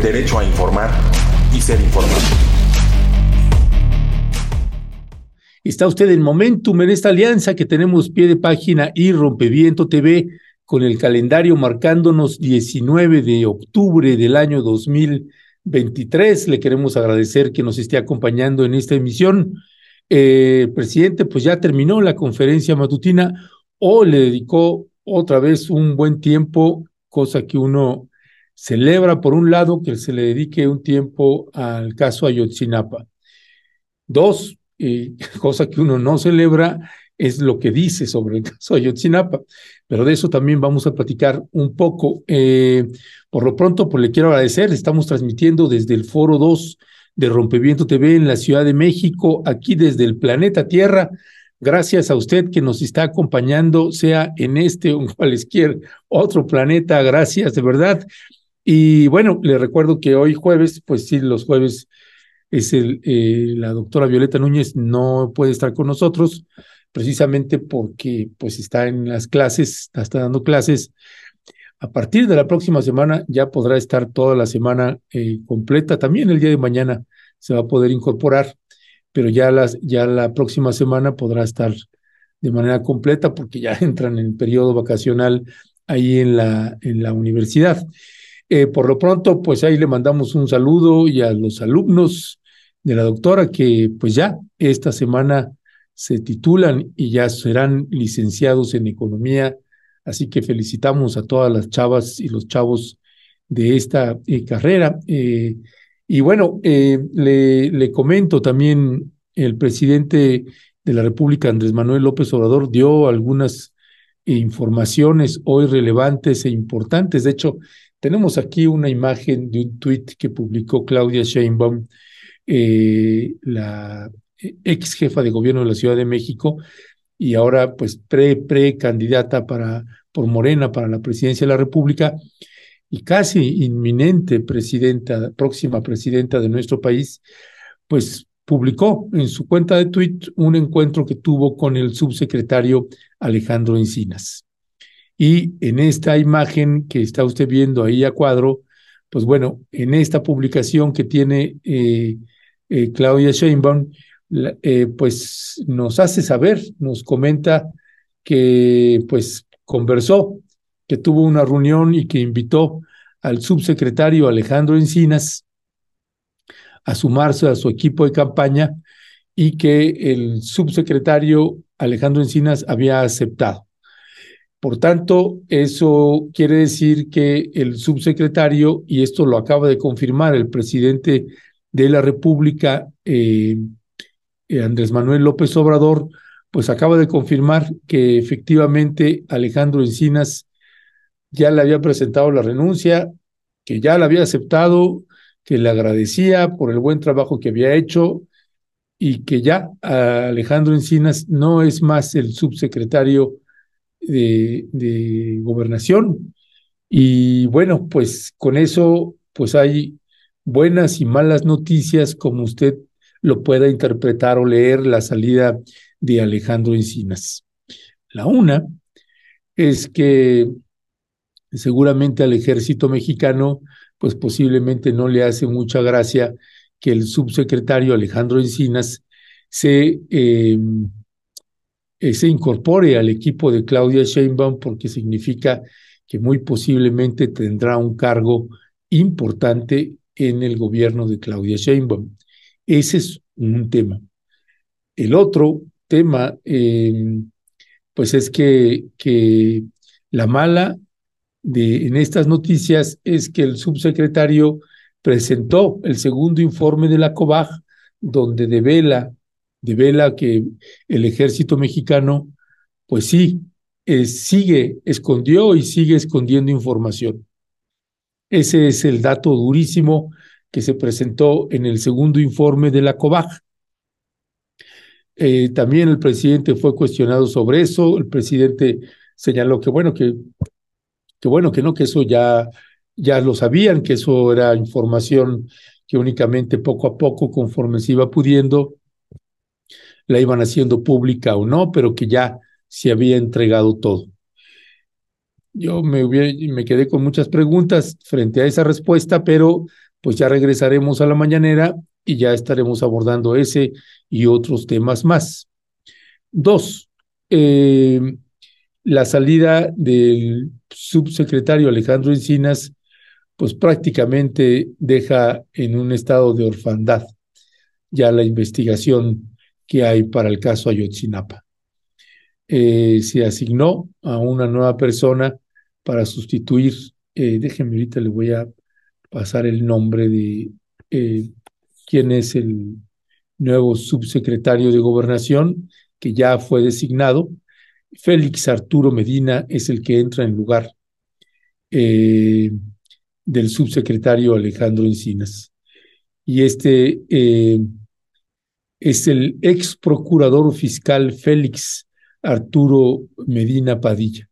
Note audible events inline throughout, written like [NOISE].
derecho a informar y ser informado. Está usted en Momentum en esta alianza que tenemos pie de página y Rompeviento TV con el calendario marcándonos 19 de octubre del año 2023. Le queremos agradecer que nos esté acompañando en esta emisión. Eh, presidente, pues ya terminó la conferencia matutina o le dedicó otra vez un buen tiempo, cosa que uno celebra por un lado que se le dedique un tiempo al caso Ayotzinapa. Dos, [LAUGHS] cosa que uno no celebra es lo que dice sobre el [LAUGHS] caso Ayotzinapa, pero de eso también vamos a platicar un poco. Eh, por lo pronto, pues le quiero agradecer, estamos transmitiendo desde el Foro 2 de Rompeviento TV en la Ciudad de México, aquí desde el planeta Tierra. Gracias a usted que nos está acompañando, sea en este o en cualquier otro planeta. Gracias, de verdad. Y bueno, le recuerdo que hoy jueves, pues sí, los jueves es eh, la doctora Violeta Núñez no puede estar con nosotros, precisamente porque pues está en las clases, está dando clases. A partir de la próxima semana ya podrá estar toda la semana eh, completa, también el día de mañana se va a poder incorporar, pero ya, las, ya la próxima semana podrá estar de manera completa porque ya [LAUGHS] entran en el periodo vacacional ahí en la universidad. Eh, por lo pronto, pues ahí le mandamos un saludo y a los alumnos de la doctora que pues ya esta semana se titulan y ya serán licenciados en economía. Así que felicitamos a todas las chavas y los chavos de esta eh, carrera. Eh, y bueno, le, le comento también, el presidente de la República, Andrés Manuel López Obrador, dio algunas informaciones hoy relevantes e importantes. De hecho, tenemos aquí una imagen de un tuit que publicó Claudia Sheinbaum, eh, la ex jefa de gobierno de la Ciudad de México y ahora pues pre, pre candidata para, por Morena para la presidencia de la República y casi inminente presidenta, próxima presidenta de nuestro país, pues publicó en su cuenta de tuit un encuentro que tuvo con el subsecretario Alejandro Encinas. Y en esta imagen que está usted viendo ahí a cuadro, pues bueno, en esta publicación que tiene eh, eh, Claudia Sheinbaum, eh, pues nos hace saber, nos comenta que pues conversó, que tuvo una reunión y que invitó al subsecretario Alejandro Encinas a sumarse a su equipo de campaña y que el subsecretario Alejandro Encinas había aceptado. Por tanto, eso quiere decir que el subsecretario, y esto lo acaba de confirmar el presidente de la República, eh, eh, Andrés Manuel López Obrador, pues acaba de confirmar que efectivamente Alejandro Encinas ya le había presentado la renuncia, que ya la había aceptado, que le agradecía por el buen trabajo que había hecho y que ya Alejandro Encinas no es más el subsecretario de, gobernación. Y bueno, pues con eso, pues hay buenas y malas noticias, como usted lo pueda interpretar o leer la salida de Alejandro Encinas. La una es que seguramente al ejército mexicano, pues posiblemente no le hace mucha gracia que el subsecretario Alejandro Encinas se eh, eh, se incorpore al equipo de Claudia Sheinbaum porque significa que muy posiblemente tendrá un cargo importante en el gobierno de Claudia Sheinbaum. Ese es un tema. El otro tema, em, pues es que, que la mala de, en estas noticias es que el subsecretario presentó el segundo informe de la COBAG, donde devela devela que el ejército mexicano, pues sí, eh, sigue, escondió y sigue escondiendo información. Ese es el dato durísimo que se presentó en el segundo informe de la COBAG. Eh, también el presidente fue cuestionado sobre eso. El presidente señaló que bueno, que, que bueno, que no, que eso ya, ya lo sabían, que eso era información que únicamente poco a poco, conforme se iba pudiendo, la iban haciendo pública o no, pero que ya se había entregado todo. Yo me, quedé con muchas preguntas frente a esa respuesta, pero pues ya regresaremos a la mañanera y ya estaremos abordando ese y otros temas más. Dos, eh, la salida del subsecretario Alejandro Encinas, pues prácticamente deja en un estado de orfandad ya la investigación que hay para el caso Ayotzinapa. Eh, se asignó a una nueva persona para sustituir, eh, déjenme ahorita le voy a pasar el nombre de eh, quién es el nuevo subsecretario de gobernación que ya fue designado. Félix Arturo Medina es el que entra en lugar eh, del subsecretario Alejandro Encinas. Y este es el ex procurador fiscal Félix Arturo Medina Padilla.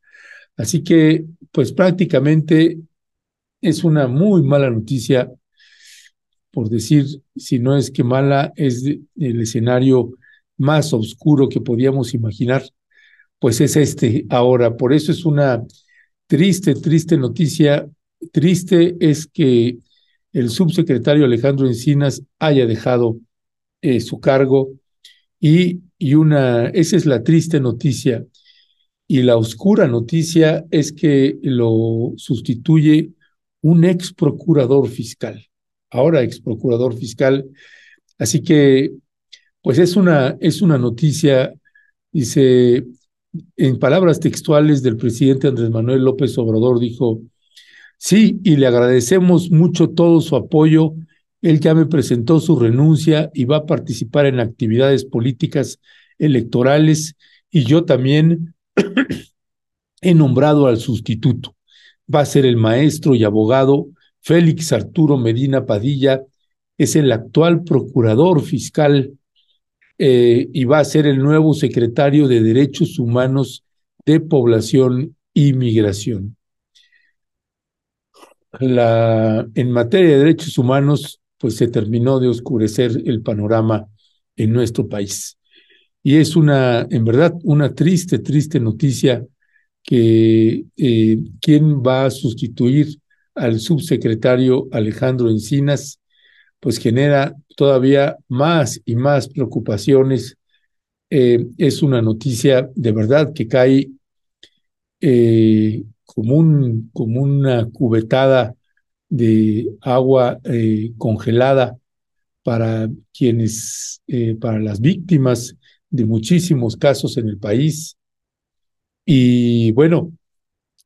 Así que, pues prácticamente es una muy mala noticia, por decir, si no es que mala, es el escenario más oscuro que podíamos imaginar, pues es este ahora. Por eso es una triste, triste noticia. Triste es que el subsecretario Alejandro Encinas haya dejado eh, su cargo y, y una, esa es la triste noticia. Y la oscura noticia es que lo sustituye un ex procurador fiscal, ahora ex procurador fiscal. Así que, pues es una, es una noticia, dice, en palabras textuales del presidente Andrés Manuel López Obrador, dijo, sí, y le agradecemos mucho todo su apoyo él ya me presentó su renuncia y va a participar en actividades políticas electorales y yo también [CLEARS THROAT] he nombrado al sustituto. Va a ser el maestro y abogado Félix Arturo Medina Padilla, es el actual procurador fiscal eh, y va a ser el nuevo secretario de Derechos Humanos de Población y Migración. En materia de derechos humanos, pues se terminó de oscurecer el panorama en nuestro país. Y es una, en verdad, una triste, triste noticia que eh, quién va a sustituir al subsecretario Alejandro Encinas, pues genera todavía más y más preocupaciones. Eh, es una noticia de verdad que cae eh, como, un, como una cubetada de agua eh, congelada para quienes, eh, para las víctimas de muchísimos casos en el país. Y bueno,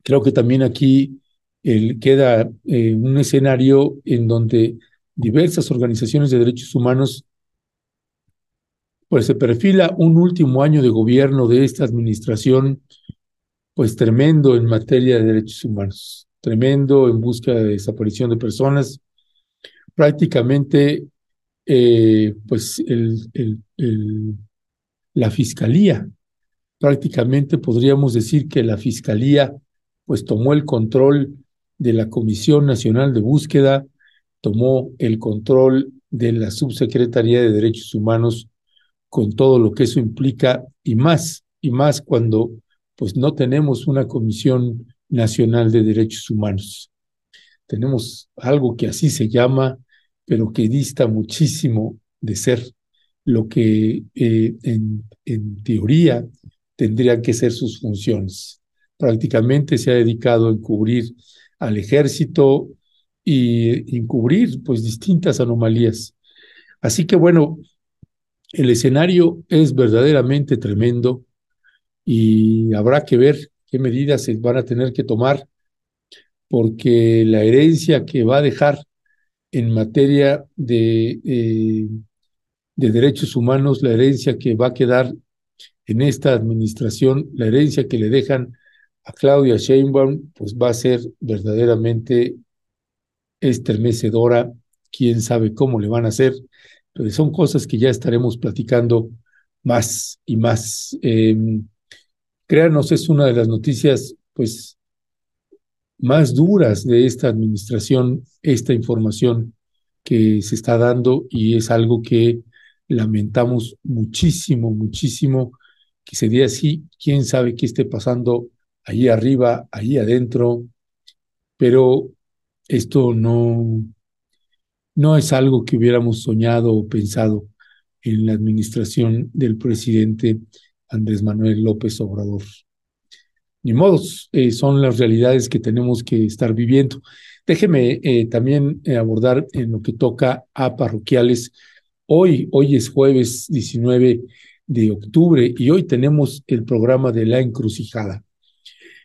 creo que también aquí queda eh, un escenario en donde diversas organizaciones de derechos humanos, pues se perfila un último año de gobierno de esta administración, pues tremendo en materia de derechos humanos tremendo en busca de desaparición de personas. Prácticamente, eh, pues el, la fiscalía, prácticamente podríamos decir que la fiscalía pues tomó el control de la Comisión Nacional de Búsqueda, tomó el control de la Subsecretaría de Derechos Humanos con todo lo que eso implica y más, y más cuando pues no tenemos una comisión Nacional de Derechos Humanos. Tenemos algo que así se llama, pero que dista muchísimo de ser lo que eh, en, en teoría tendrían que ser sus funciones. Prácticamente se ha dedicado a encubrir al ejército y encubrir pues distintas anomalías. Así que bueno, el escenario es verdaderamente tremendo y habrá que ver qué medidas se van a tener que tomar, porque la herencia que va a dejar en materia de, eh, de derechos humanos, la herencia que va a quedar en esta administración, la herencia que le dejan a Claudia Sheinbaum, pues va a ser verdaderamente estremecedora. Quién sabe cómo le van a hacer, pero son cosas que ya estaremos platicando más y más. Em, créanos, es una de las noticias, pues, más duras de esta administración, esta información que se está dando y es algo que lamentamos muchísimo, muchísimo que se dé así. Quién sabe qué esté pasando allí arriba, allí adentro, pero esto no, no es algo que hubiéramos soñado o pensado en la administración del presidente Andrés Manuel López Obrador. Ni modos, eh, son las realidades que tenemos que estar viviendo. Déjeme eh, también eh, abordar en lo que toca a parroquiales. Hoy, hoy es jueves 19 de octubre y hoy tenemos el programa de la encrucijada.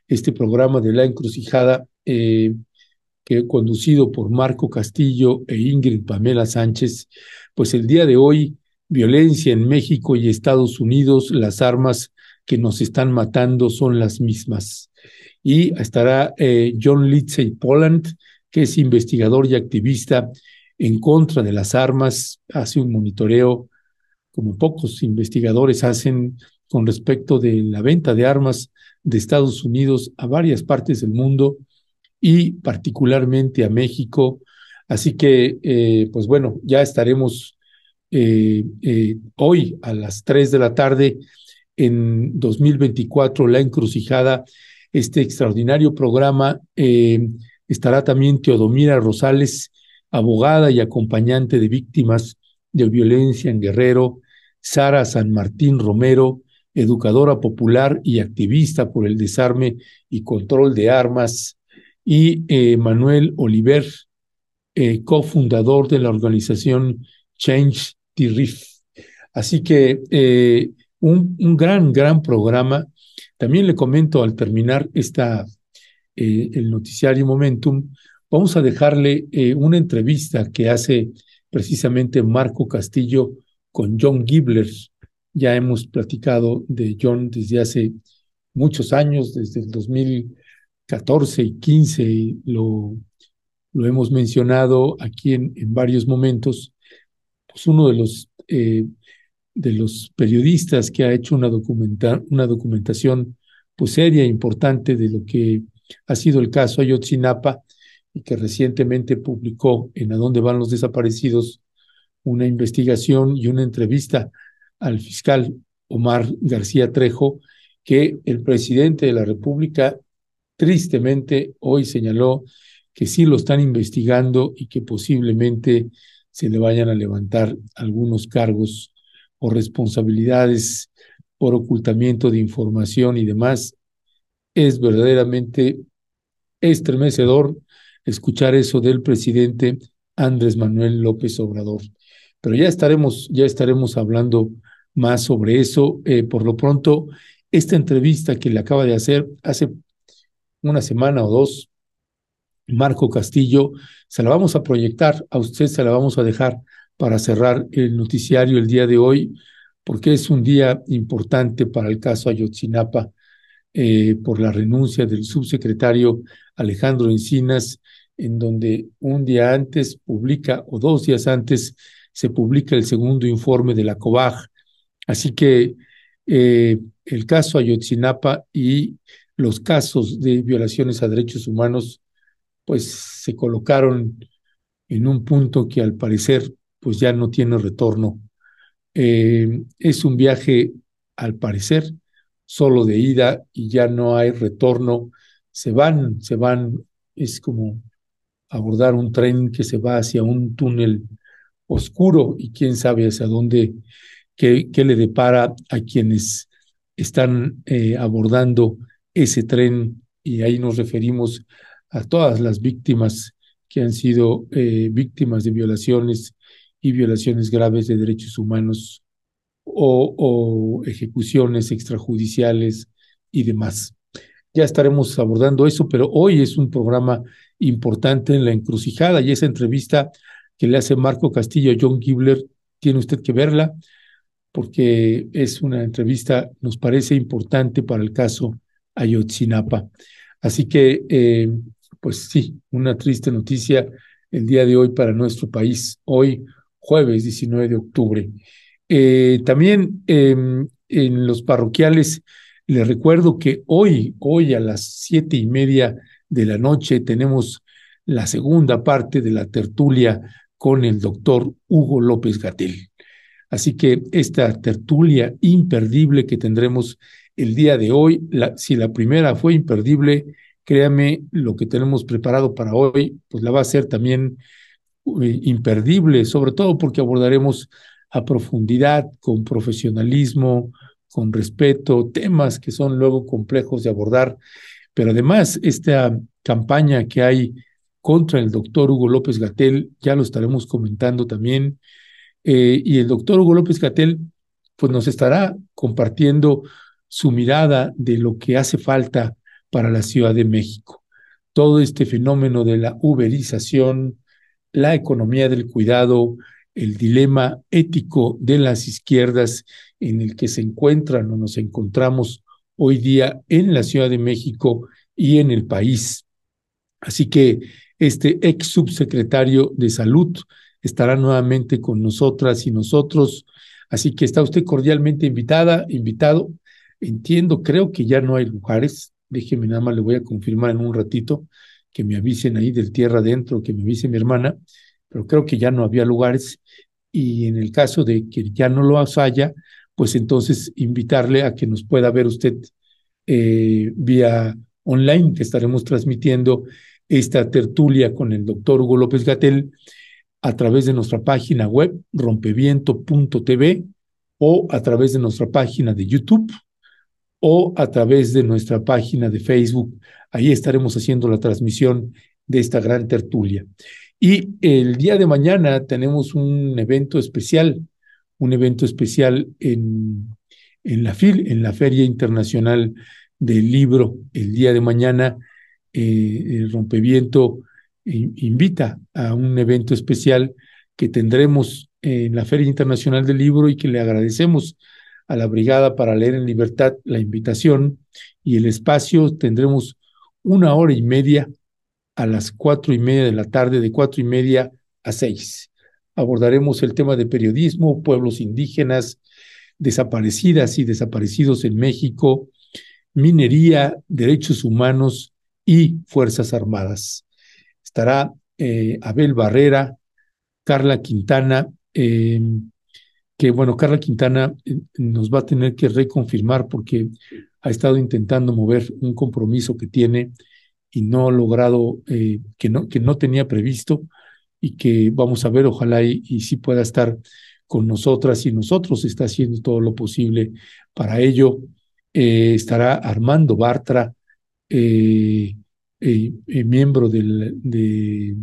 Este programa de la encrucijada, que conducido por Marco Castillo e Ingrid Pamela Sánchez, pues el día de hoy violencia en México y Estados Unidos, las armas que nos están matando son las mismas. Y estará eh, John Lindsay Poland, que es investigador y activista en contra de las armas, hace un monitoreo como pocos investigadores hacen con respecto de la venta de armas de Estados Unidos a varias partes del mundo y particularmente a México. Así que, eh, pues bueno, ya estaremos hoy a las 3 de la tarde en 2024, La Encrucijada, este extraordinario programa. Eh, estará también Teodomira Rosales, abogada y acompañante de víctimas de violencia en Guerrero, Sara San Martín Romero, educadora popular y activista por el desarme y control de armas, y Manuel Oliver, cofundador de la organización Change Así que eh, un, un, gran, gran programa. También le comento al terminar esta, eh, el noticiario Momentum, vamos a dejarle eh, una entrevista que hace precisamente Marco Castillo con John Gibler. Ya hemos platicado de John desde hace muchos años, desde el 2014 y 15, lo, lo hemos mencionado aquí en, en varios momentos pues, uno de los, eh, de los periodistas que ha hecho una, una documentación pues, seria e importante de lo que ha sido el caso Ayotzinapa y que recientemente publicó en A dónde van los desaparecidos una investigación y una entrevista al fiscal Omar García Trejo, que el presidente de la República tristemente hoy señaló que sí lo están investigando y que posiblemente se le vayan a levantar algunos cargos o responsabilidades por ocultamiento de información y demás. Es verdaderamente estremecedor escuchar eso del presidente Andrés Manuel López Obrador. Pero ya estaremos, ya estaremos hablando más sobre eso. Eh, por lo pronto, esta entrevista que le acaba de hacer hace una semana o dos Marco Castillo, se la vamos a proyectar, a usted se la vamos a dejar para cerrar el noticiario el día de hoy, porque es un día importante para el caso Ayotzinapa eh, por la renuncia del subsecretario Alejandro Encinas, en donde un día antes publica, o dos días antes, se publica el segundo informe de la COBAG. Así que eh, el caso Ayotzinapa y los casos de violaciones a derechos humanos pues se colocaron en un punto que al parecer pues ya no tiene retorno. Eh, es un viaje al parecer solo de ida y ya no hay retorno. Se van, se van, es como abordar un tren que se va hacia un túnel oscuro y quién sabe hacia dónde, qué, le depara a quienes están eh, abordando ese tren y ahí nos referimos a todas las víctimas que han sido eh, víctimas de violaciones y violaciones graves de derechos humanos o, ejecuciones extrajudiciales y demás. Ya estaremos abordando eso, pero hoy es un programa importante en la encrucijada y esa entrevista que le hace Marco Castillo a John Gibler, tiene usted que verla porque es una entrevista, nos parece importante para el caso Ayotzinapa. Así que eh, pues sí, una triste noticia el día de hoy para nuestro país, hoy jueves 19 de octubre. Eh, también em, en los parroquiales, les recuerdo que hoy, hoy a las siete y media de la noche tenemos la segunda parte de la tertulia con el doctor Hugo López Gatel. Así que esta tertulia imperdible que tendremos el día de hoy, si la primera fue imperdible, créame, lo que tenemos preparado para hoy, pues la va a ser también imperdible, sobre todo porque abordaremos a profundidad, con profesionalismo, con respeto, temas que son luego complejos de abordar, pero además esta campaña que hay contra el doctor Hugo López Gatel, ya lo estaremos comentando también, eh, y el doctor Hugo López Gatel pues nos estará compartiendo su mirada de lo que hace falta para la Ciudad de México. Todo este fenómeno de la uberización, la economía del cuidado, el dilema ético de las izquierdas en el que se encuentran o nos encontramos hoy día en la Ciudad de México y en el país. Así que este ex subsecretario de Salud estará nuevamente con nosotras y nosotros. Así que está usted cordialmente invitada, invitado. Entiendo, creo que ya no hay lugares. Déjeme nada más, le voy a confirmar en un ratito que me avisen ahí del tierra adentro, que me avise mi hermana, pero creo que ya no había lugares. Y en el caso de que ya no lo haya, pues entonces invitarle a que nos pueda ver usted eh, vía online, que estaremos transmitiendo esta tertulia con el doctor Hugo López Gatel a través de nuestra página web rompeviento.tv o a través de nuestra página de YouTube o a través de nuestra página de Facebook. Ahí estaremos haciendo la transmisión de esta gran tertulia. Y el día de mañana tenemos un evento especial, un evento especial en, en la FIL, en la Feria Internacional del Libro. El día de mañana, eh, el Rompeviento invita a un evento especial que tendremos en la Feria Internacional del Libro y que le agradecemos a la Brigada para Leer en Libertad la invitación y el espacio. Tendremos una hora y media a las cuatro y media de la tarde, de cuatro y media a seis. Abordaremos el tema de periodismo, pueblos indígenas, desaparecidas y desaparecidos en México, minería, derechos humanos y Fuerzas Armadas. Estará eh, Abel Barrera, Carla Quintana, eh, que bueno, Carla Quintana eh, nos va a tener que reconfirmar porque ha estado intentando mover un compromiso que tiene y no ha logrado, eh, que, no, que no tenía previsto y que vamos a ver, ojalá y, y sí pueda estar con nosotras y nosotros está haciendo todo lo posible para ello. Eh, estará Armando Bartra, miembro del, de,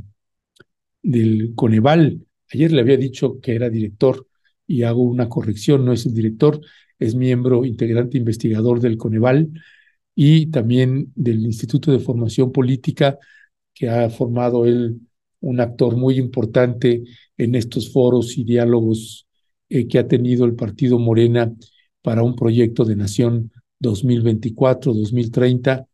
del Coneval. Ayer le había dicho que era director y hago una corrección, no es el director, es miembro integrante investigador del Coneval y también del Instituto de Formación Política, que ha formado él un actor muy importante en estos foros y diálogos eh, que ha tenido el Partido Morena para un proyecto de nación 2024-2030,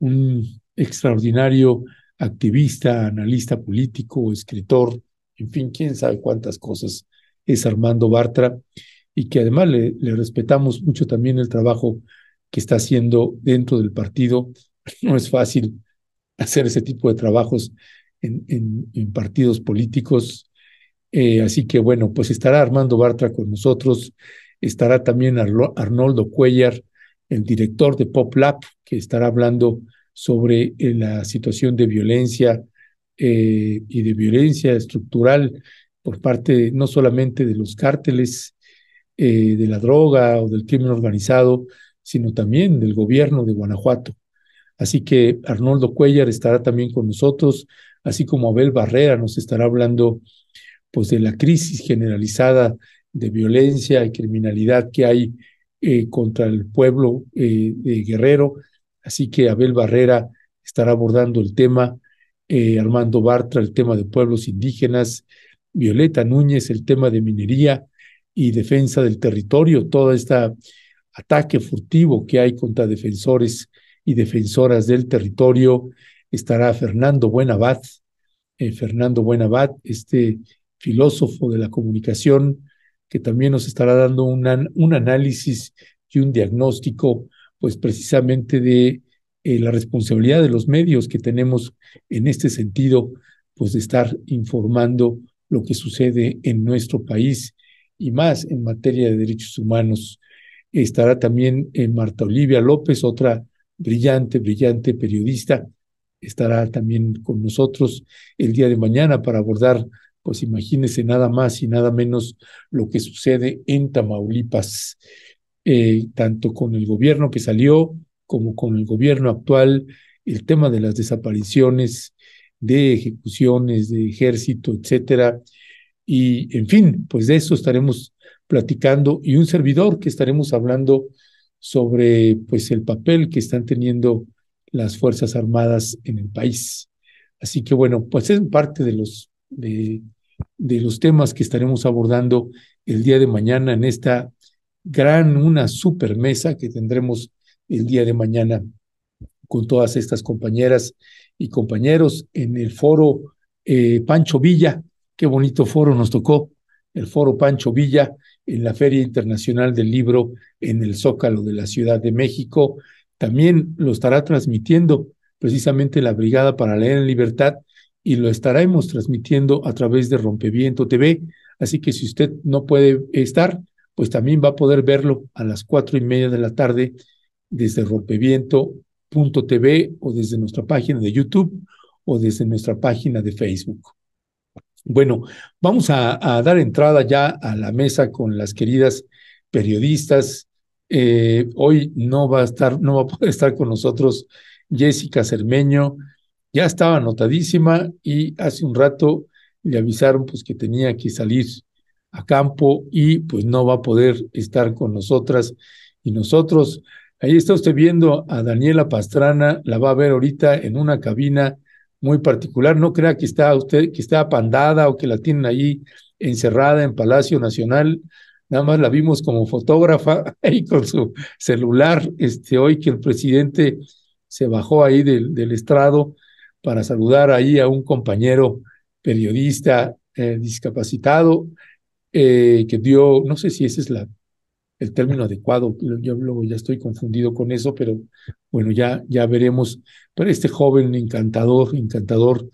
un extraordinario activista, analista político, escritor, en fin, quién sabe cuántas cosas es Armando Bartra y que además le, respetamos mucho también el trabajo que está haciendo dentro del partido. [LAUGHS] No es fácil hacer ese tipo de trabajos en, partidos políticos. Eh, así que bueno, pues estará Armando Bartra con nosotros, estará también Arnoldo Cuellar, el director de Pop Lab, que estará hablando sobre eh, la situación de violencia eh, y de violencia estructural por parte no solamente de los cárteles de la droga o del crimen organizado, sino también del gobierno de Guanajuato. Así que Arnoldo Cuellar estará también con nosotros, así como Abel Barrera nos estará hablando pues de la crisis generalizada de violencia y criminalidad que hay eh, contra el pueblo eh, de Guerrero. Así que Abel Barrera estará abordando el tema, eh, Armando Bartra el tema de pueblos indígenas, Violeta Núñez el tema de minería y defensa del territorio, toda esta ataque furtivo que hay contra defensores y defensoras del territorio, estará Fernando Buenabad, eh, Fernando Buenabad, este filósofo de la comunicación, que también nos estará dando un análisis y un diagnóstico, pues precisamente de eh, la responsabilidad de los medios que tenemos en este sentido, pues de estar informando lo que sucede en nuestro país y más en materia de derechos humanos. Estará también eh, Marta Olivia López, otra brillante, brillante periodista. Estará también con nosotros el día de mañana para abordar pues imagínese nada más y nada menos lo que sucede en Tamaulipas, eh, tanto con el gobierno que salió como con el gobierno actual, el tema de las desapariciones, de ejecuciones, de ejército, etcétera. Y en fin, pues de eso estaremos platicando y un servidor que estaremos hablando sobre pues el papel que están teniendo las Fuerzas Armadas en el país. Así que bueno, pues es parte de los de, de los temas que estaremos abordando el día de mañana en esta gran, una super mesa que tendremos el día de mañana con todas estas compañeras y compañeros en el foro eh, Pancho Villa. Qué bonito foro nos tocó, el foro Pancho Villa en la Feria Internacional del Libro en el Zócalo de la Ciudad de México. También lo estará transmitiendo precisamente la Brigada para Leer en Libertad y lo estaremos transmitiendo a través de Rompeviento TV. Así que si usted no puede estar, pues también va a poder verlo a las cuatro y media de la tarde desde rompeviento.tv o desde nuestra página de YouTube o desde nuestra página de Facebook. Bueno, vamos a, dar entrada ya a la mesa con las queridas periodistas. Eh, hoy no va a estar, no va a poder estar con nosotros Jessica Cermeño, ya estaba anotadísima y hace un rato le avisaron pues que tenía que salir a campo y pues no va a poder estar con nosotras y nosotros. Ahí está usted viendo a Daniela Pastrana, la va a ver ahorita en una cabina muy particular. No crea que está usted, que está apandada o que la tienen ahí encerrada en Palacio Nacional. Nada más la vimos como fotógrafa [LAUGHS] ahí con su celular. Este, hoy que el presidente se bajó ahí del, del estrado, para saludar ahí a un compañero periodista eh, discapacitado eh, que dio, no sé si ese es la, el término adecuado, yo luego ya estoy confundido con eso, pero bueno, ya, ya veremos. Pero este joven encantador, encantador,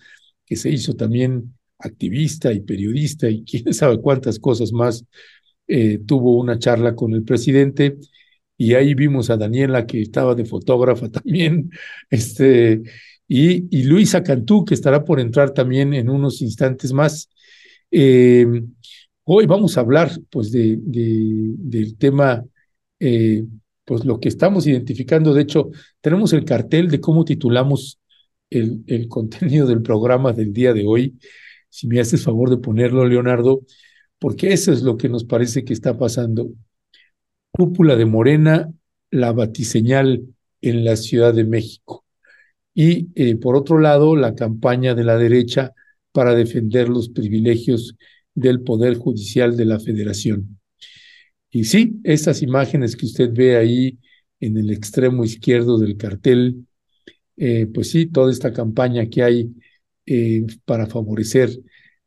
que se hizo también activista y periodista y [LAUGHS] quién sabe cuántas cosas más, eh, tuvo una charla con el presidente y ahí vimos a Daniela que estaba de fotógrafa [LAUGHS] también, este, y, Luisa Cantú, que estará por entrar también en unos instantes más. Eh, hoy vamos a hablar pues de, del tema, eh, pues lo que estamos identificando. De hecho, tenemos el cartel de cómo titulamos el, [LAUGHS] contenido del programa del día de hoy. Si me haces favor de ponerlo, Leonardo, porque eso es lo que nos parece que está pasando. Cúpula de Morena, la batiseñal en la Ciudad de México y eh, por otro lado la campaña de la derecha para defender los privilegios del Poder Judicial de la Federación. Y sí, estas imágenes que usted ve ahí en el extremo izquierdo del cartel, eh, pues sí, toda esta campaña que hay eh, para favorecer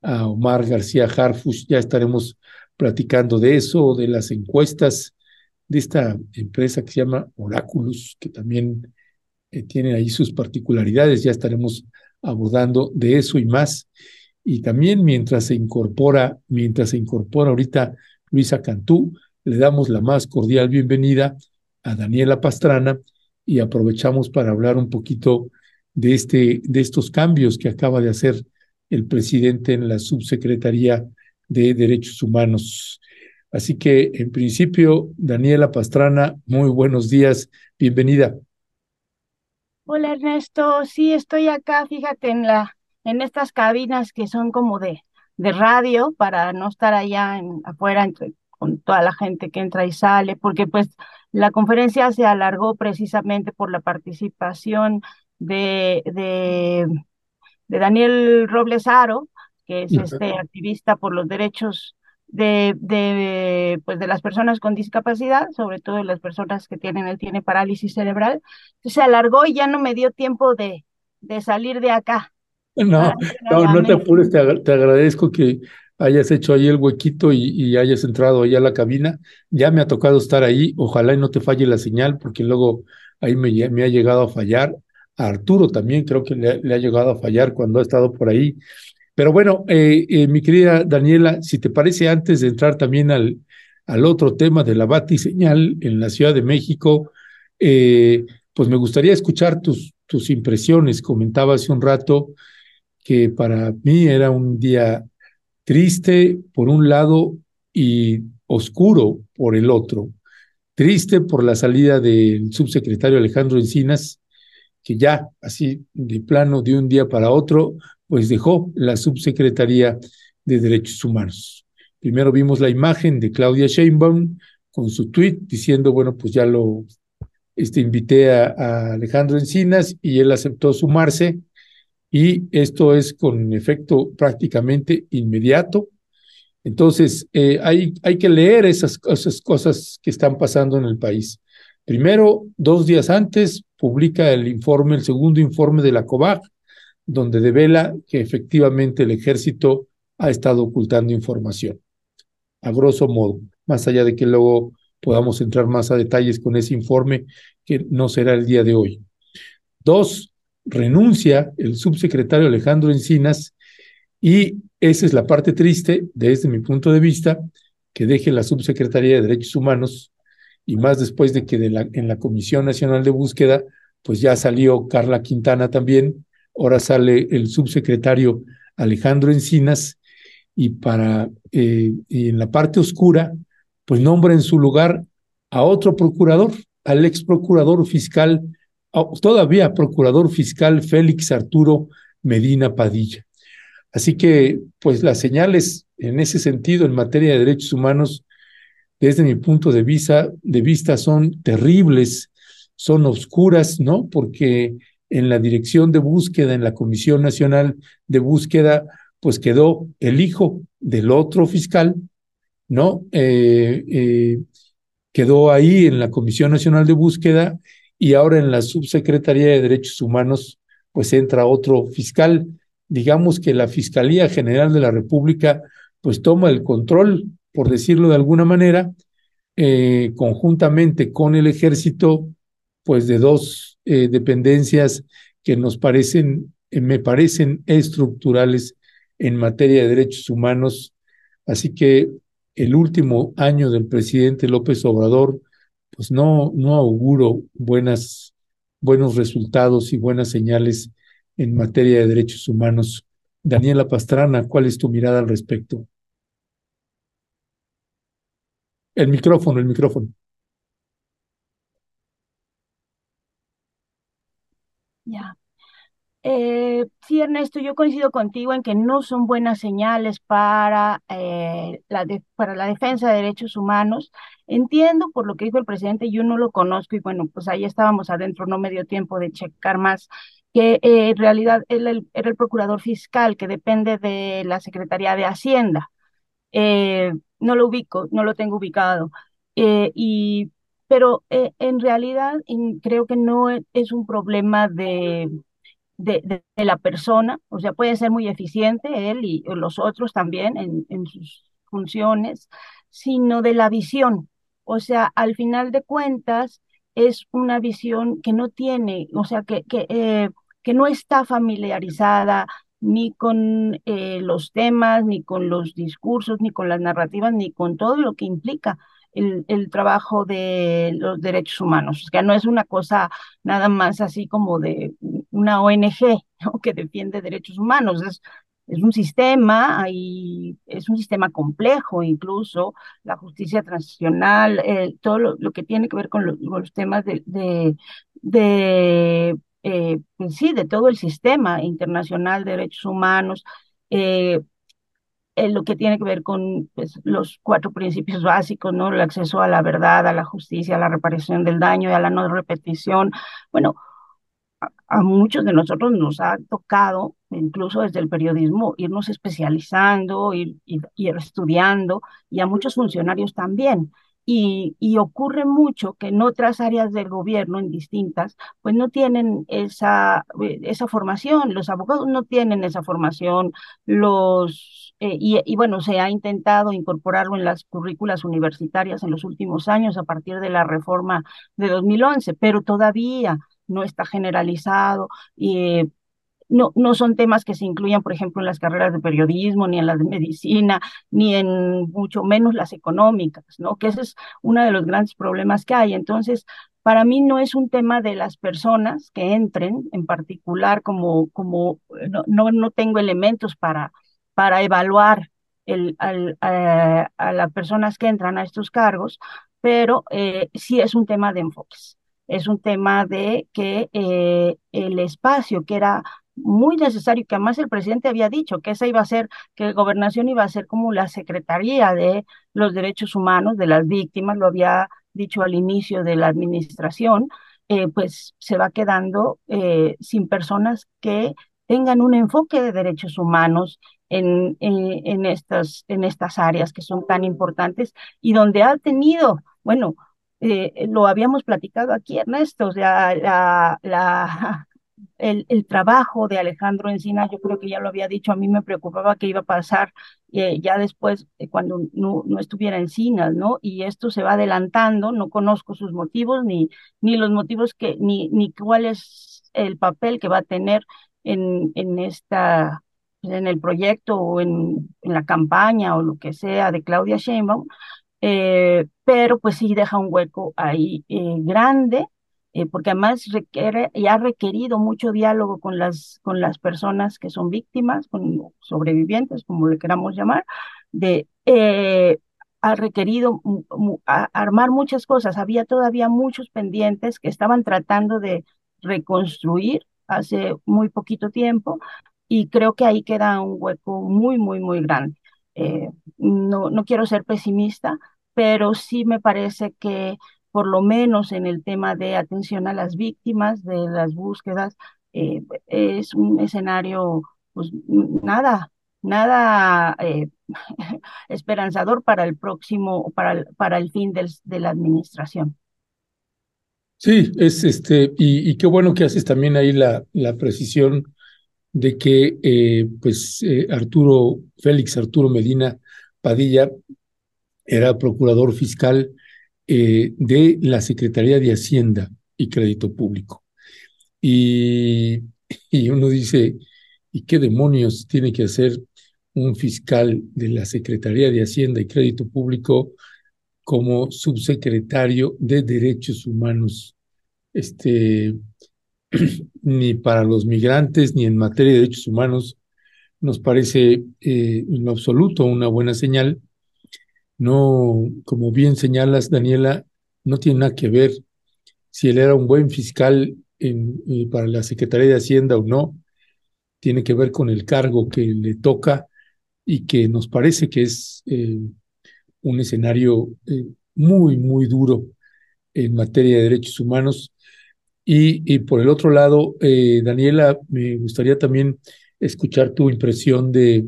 a Omar García Harfush, ya estaremos platicando de eso, de las encuestas de esta empresa que se llama Oráculos, que también tiene ahí sus particularidades, ya estaremos abordando de eso y más. Y también mientras se incorpora, mientras se incorpora ahorita Luisa Cantú, le damos la más cordial bienvenida a Daniela Pastrana y aprovechamos para hablar un poquito de, este, de estos cambios que acaba de hacer el presidente en la subsecretaría de Derechos Humanos. Así que, en principio, Daniela Pastrana, muy buenos días, bienvenida. Hola Ernesto, sí estoy acá, fíjate en la, en estas cabinas que son como de, de radio para no estar allá en, afuera entre, con toda la gente que entra y sale, porque pues la conferencia se alargó precisamente por la participación de, de, de Daniel Robles Aro, que es este activista por los derechos de, de, pues de las personas con discapacidad, sobre todo de las personas que tienen, él tiene parálisis cerebral, se alargó y ya no me dio tiempo de, de salir de acá. No, no, no te apures, te, agradezco que hayas hecho ahí el huequito y, hayas entrado ahí a la cabina. Ya me ha tocado estar ahí, ojalá y no te falle la señal, porque luego ahí me, me ha llegado a fallar. A Arturo también creo que le, le, ha llegado a fallar cuando ha estado por ahí. Pero bueno, eh, eh, mi querida Daniela, si te parece, antes de entrar también al, al otro tema de la batiseñal en la Ciudad de México, eh, pues me gustaría escuchar tus, tus impresiones. Comentaba hace un rato que para mí era un día Triste por un lado y oscuro por el otro. Triste por la salida del subsecretario Alejandro Encinas, que ya así de plano de un día para otro, pues dejó la subsecretaría de Derechos Humanos. Primero vimos la imagen de Claudia Sheinbaum con su tweet diciendo, bueno, pues ya lo este, invité a, Alejandro Encinas y él aceptó sumarse y esto es con efecto prácticamente inmediato. Entonces, eh, hay, hay que leer esas, esas cosas que están pasando en el país. Primero, dos días antes, publica el informe, el segundo informe de la COVAG, donde devela que efectivamente el ejército ha estado ocultando información. A grosso modo, más allá de que luego podamos entrar más a detalles con ese informe, que no será el día de hoy. Dos, renuncia el subsecretario Alejandro Encinas y esa es la parte triste desde mi punto de vista, que deje la subsecretaría de Derechos Humanos y más después de que en la Comisión Nacional de Búsqueda, pues ya salió Carla Quintana también, ahora sale el subsecretario Alejandro Encinas y para eh, y en la parte oscura, pues nombra en su lugar a otro procurador, al ex procurador fiscal, todavía procurador fiscal Félix Arturo Medina Padilla. Así que, pues las señales en ese sentido en materia de derechos humanos, desde mi punto de vista, de vista son terribles, son oscuras, ¿no? Porque en la dirección de búsqueda, en la Comisión Nacional de Búsqueda, pues quedó el hijo del otro fiscal, ¿no? Eh, eh, quedó ahí en la Comisión Nacional de Búsqueda y ahora en la Subsecretaría de Derechos Humanos, pues entra otro fiscal. Digamos que la Fiscalía General de la República, pues toma el control, por decirlo de alguna manera, eh, conjuntamente con el ejército, pues de dos dependencias que nos parecen, me parecen estructurales en materia de derechos humanos. Así que el último año del presidente López Obrador, pues no, no auguro buenas, buenos resultados y buenas señales en materia de derechos humanos. Daniela Pastrana, ¿cuál es tu mirada al respecto? El micrófono, el micrófono. Ya. Eh, sí, Ernesto, yo coincido contigo en que no son buenas señales para, eh, la para la defensa de derechos humanos. Entiendo por lo que dijo el presidente, yo no lo conozco y bueno, pues ahí estábamos adentro, no me dio tiempo de checar más, que eh, en realidad él, era el procurador fiscal que depende de la Secretaría de Hacienda. no lo ubico, no lo tengo ubicado. y, pero en realidad creo que no es un problema de de, la persona, o sea, puede ser muy eficiente él y los otros también en, en sus funciones, sino de la visión. O sea, al final de cuentas, es una visión que no tiene, o sea, que, que, eh, que no está familiarizada ni con eh, los temas, ni con los discursos, ni con las narrativas, ni con todo lo que implica el, trabajo de los derechos humanos. O sea, no es una cosa nada más así como de una ONG [LAUGHS] que defiende derechos humanos, es, es un sistema, y es un sistema complejo, incluso la justicia transicional, todo lo, que tiene que ver con, los temas de, de, eh, pues sí, de todo el sistema internacional de derechos humanos. Eh, en lo que tiene que ver con pues, los cuatro principios básicos, ¿no? El acceso a la verdad, a la justicia, a la reparación del daño y a la no repetición. Bueno, a, muchos de nosotros nos ha tocado, incluso desde el periodismo, irnos especializando, ir, ir estudiando, y a muchos funcionarios también. Y, ocurre mucho que en otras áreas del gobierno, en distintas, pues no tienen esa, eh, esa formación, los abogados no tienen esa formación, los, eh, y, bueno, se ha intentado incorporarlo en las currículas universitarias en los últimos años a partir de la reforma de 2011, pero todavía no está generalizado y no, no son temas que se incluyan, por ejemplo, en las carreras de periodismo, ni en las de medicina, ni en mucho menos las económicas, ¿no? Que ese es uno de los grandes problemas que hay. Entonces, para mí no es un tema de las personas que entren en particular, como, como no, no, no tengo elementos para, para evaluar el, al, a, las personas que entran a estos cargos, pero eh, sí es un tema de enfoques. Es un tema de que eh, el espacio que era muy necesario, que además el presidente había dicho que esa iba a ser, que gobernación iba a ser como la Secretaría de los Derechos Humanos de las víctimas, lo había dicho al inicio de la administración, eh, pues se va quedando eh, sin personas que tengan un enfoque de derechos humanos en, en, estas, en estas áreas que son tan importantes y donde ha tenido, bueno, eh, lo habíamos platicado aquí, Ernesto, o sea, la, la, el, el, trabajo de Alejandro Encina, yo creo que ya lo había dicho, a mí me preocupaba que iba a pasar eh, ya después, eh, cuando no, no, estuviera Encinas, ¿no? Y esto se va adelantando, no conozco sus motivos, ni, ni los motivos que, ni, ni cuál es el papel que va a tener en, en esta en el proyecto o en, en la campaña o lo que sea de Claudia Sheinbaum, eh, pero pues sí deja un hueco ahí eh, grande eh, porque además requiere y ha requerido mucho diálogo con las, con las personas que son víctimas, con sobrevivientes, como le queramos llamar, de, eh, ha requerido armar muchas cosas. Había todavía muchos pendientes que estaban tratando de reconstruir hace muy poquito tiempo y creo que ahí queda un hueco muy, muy, muy grande. Eh, no, no quiero ser pesimista, pero sí me parece que por lo menos en el tema de atención a las víctimas de las búsquedas, eh, es un escenario, pues nada, nada eh, [LAUGHS] esperanzador para el próximo, para el, para el fin del, de la administración. Sí, es este, y, qué bueno que haces también ahí la, la precisión de que eh, pues Arturo, Félix Arturo Medina Padilla era procurador fiscal eh, de la Secretaría de Hacienda y Crédito Público. Y, y uno dice, ¿y qué demonios tiene que hacer un fiscal de la Secretaría de Hacienda y Crédito Público como subsecretario de Derechos Humanos? Este, [CLEARS THROAT] ni para los migrantes ni en materia de derechos humanos nos parece eh, en absoluto una buena señal no, como bien señalas, Daniela, no tiene nada que ver si él era un buen fiscal eh, para la Secretaría de Hacienda o no, tiene que ver con el cargo que le toca y que nos parece que es eh, un escenario eh, muy, muy duro en materia de derechos humanos. Y por el otro lado, Daniela, me gustaría también escuchar tu impresión de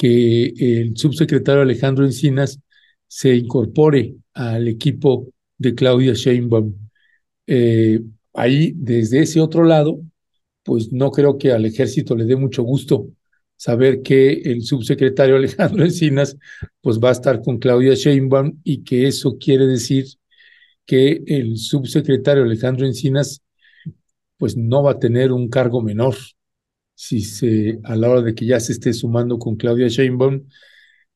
que el subsecretario Alejandro Encinas se incorpore al equipo de Claudia Sheinbaum. Eh, ahí, desde ese otro lado, pues no creo que al ejército le dé mucho gusto saber que el subsecretario Alejandro Encinas pues va a estar con Claudia Sheinbaum y que eso quiere decir que el subsecretario Alejandro Encinas pues no va a tener un cargo menor si se, a la hora de que ya se esté sumando con Claudia Sheinbaum,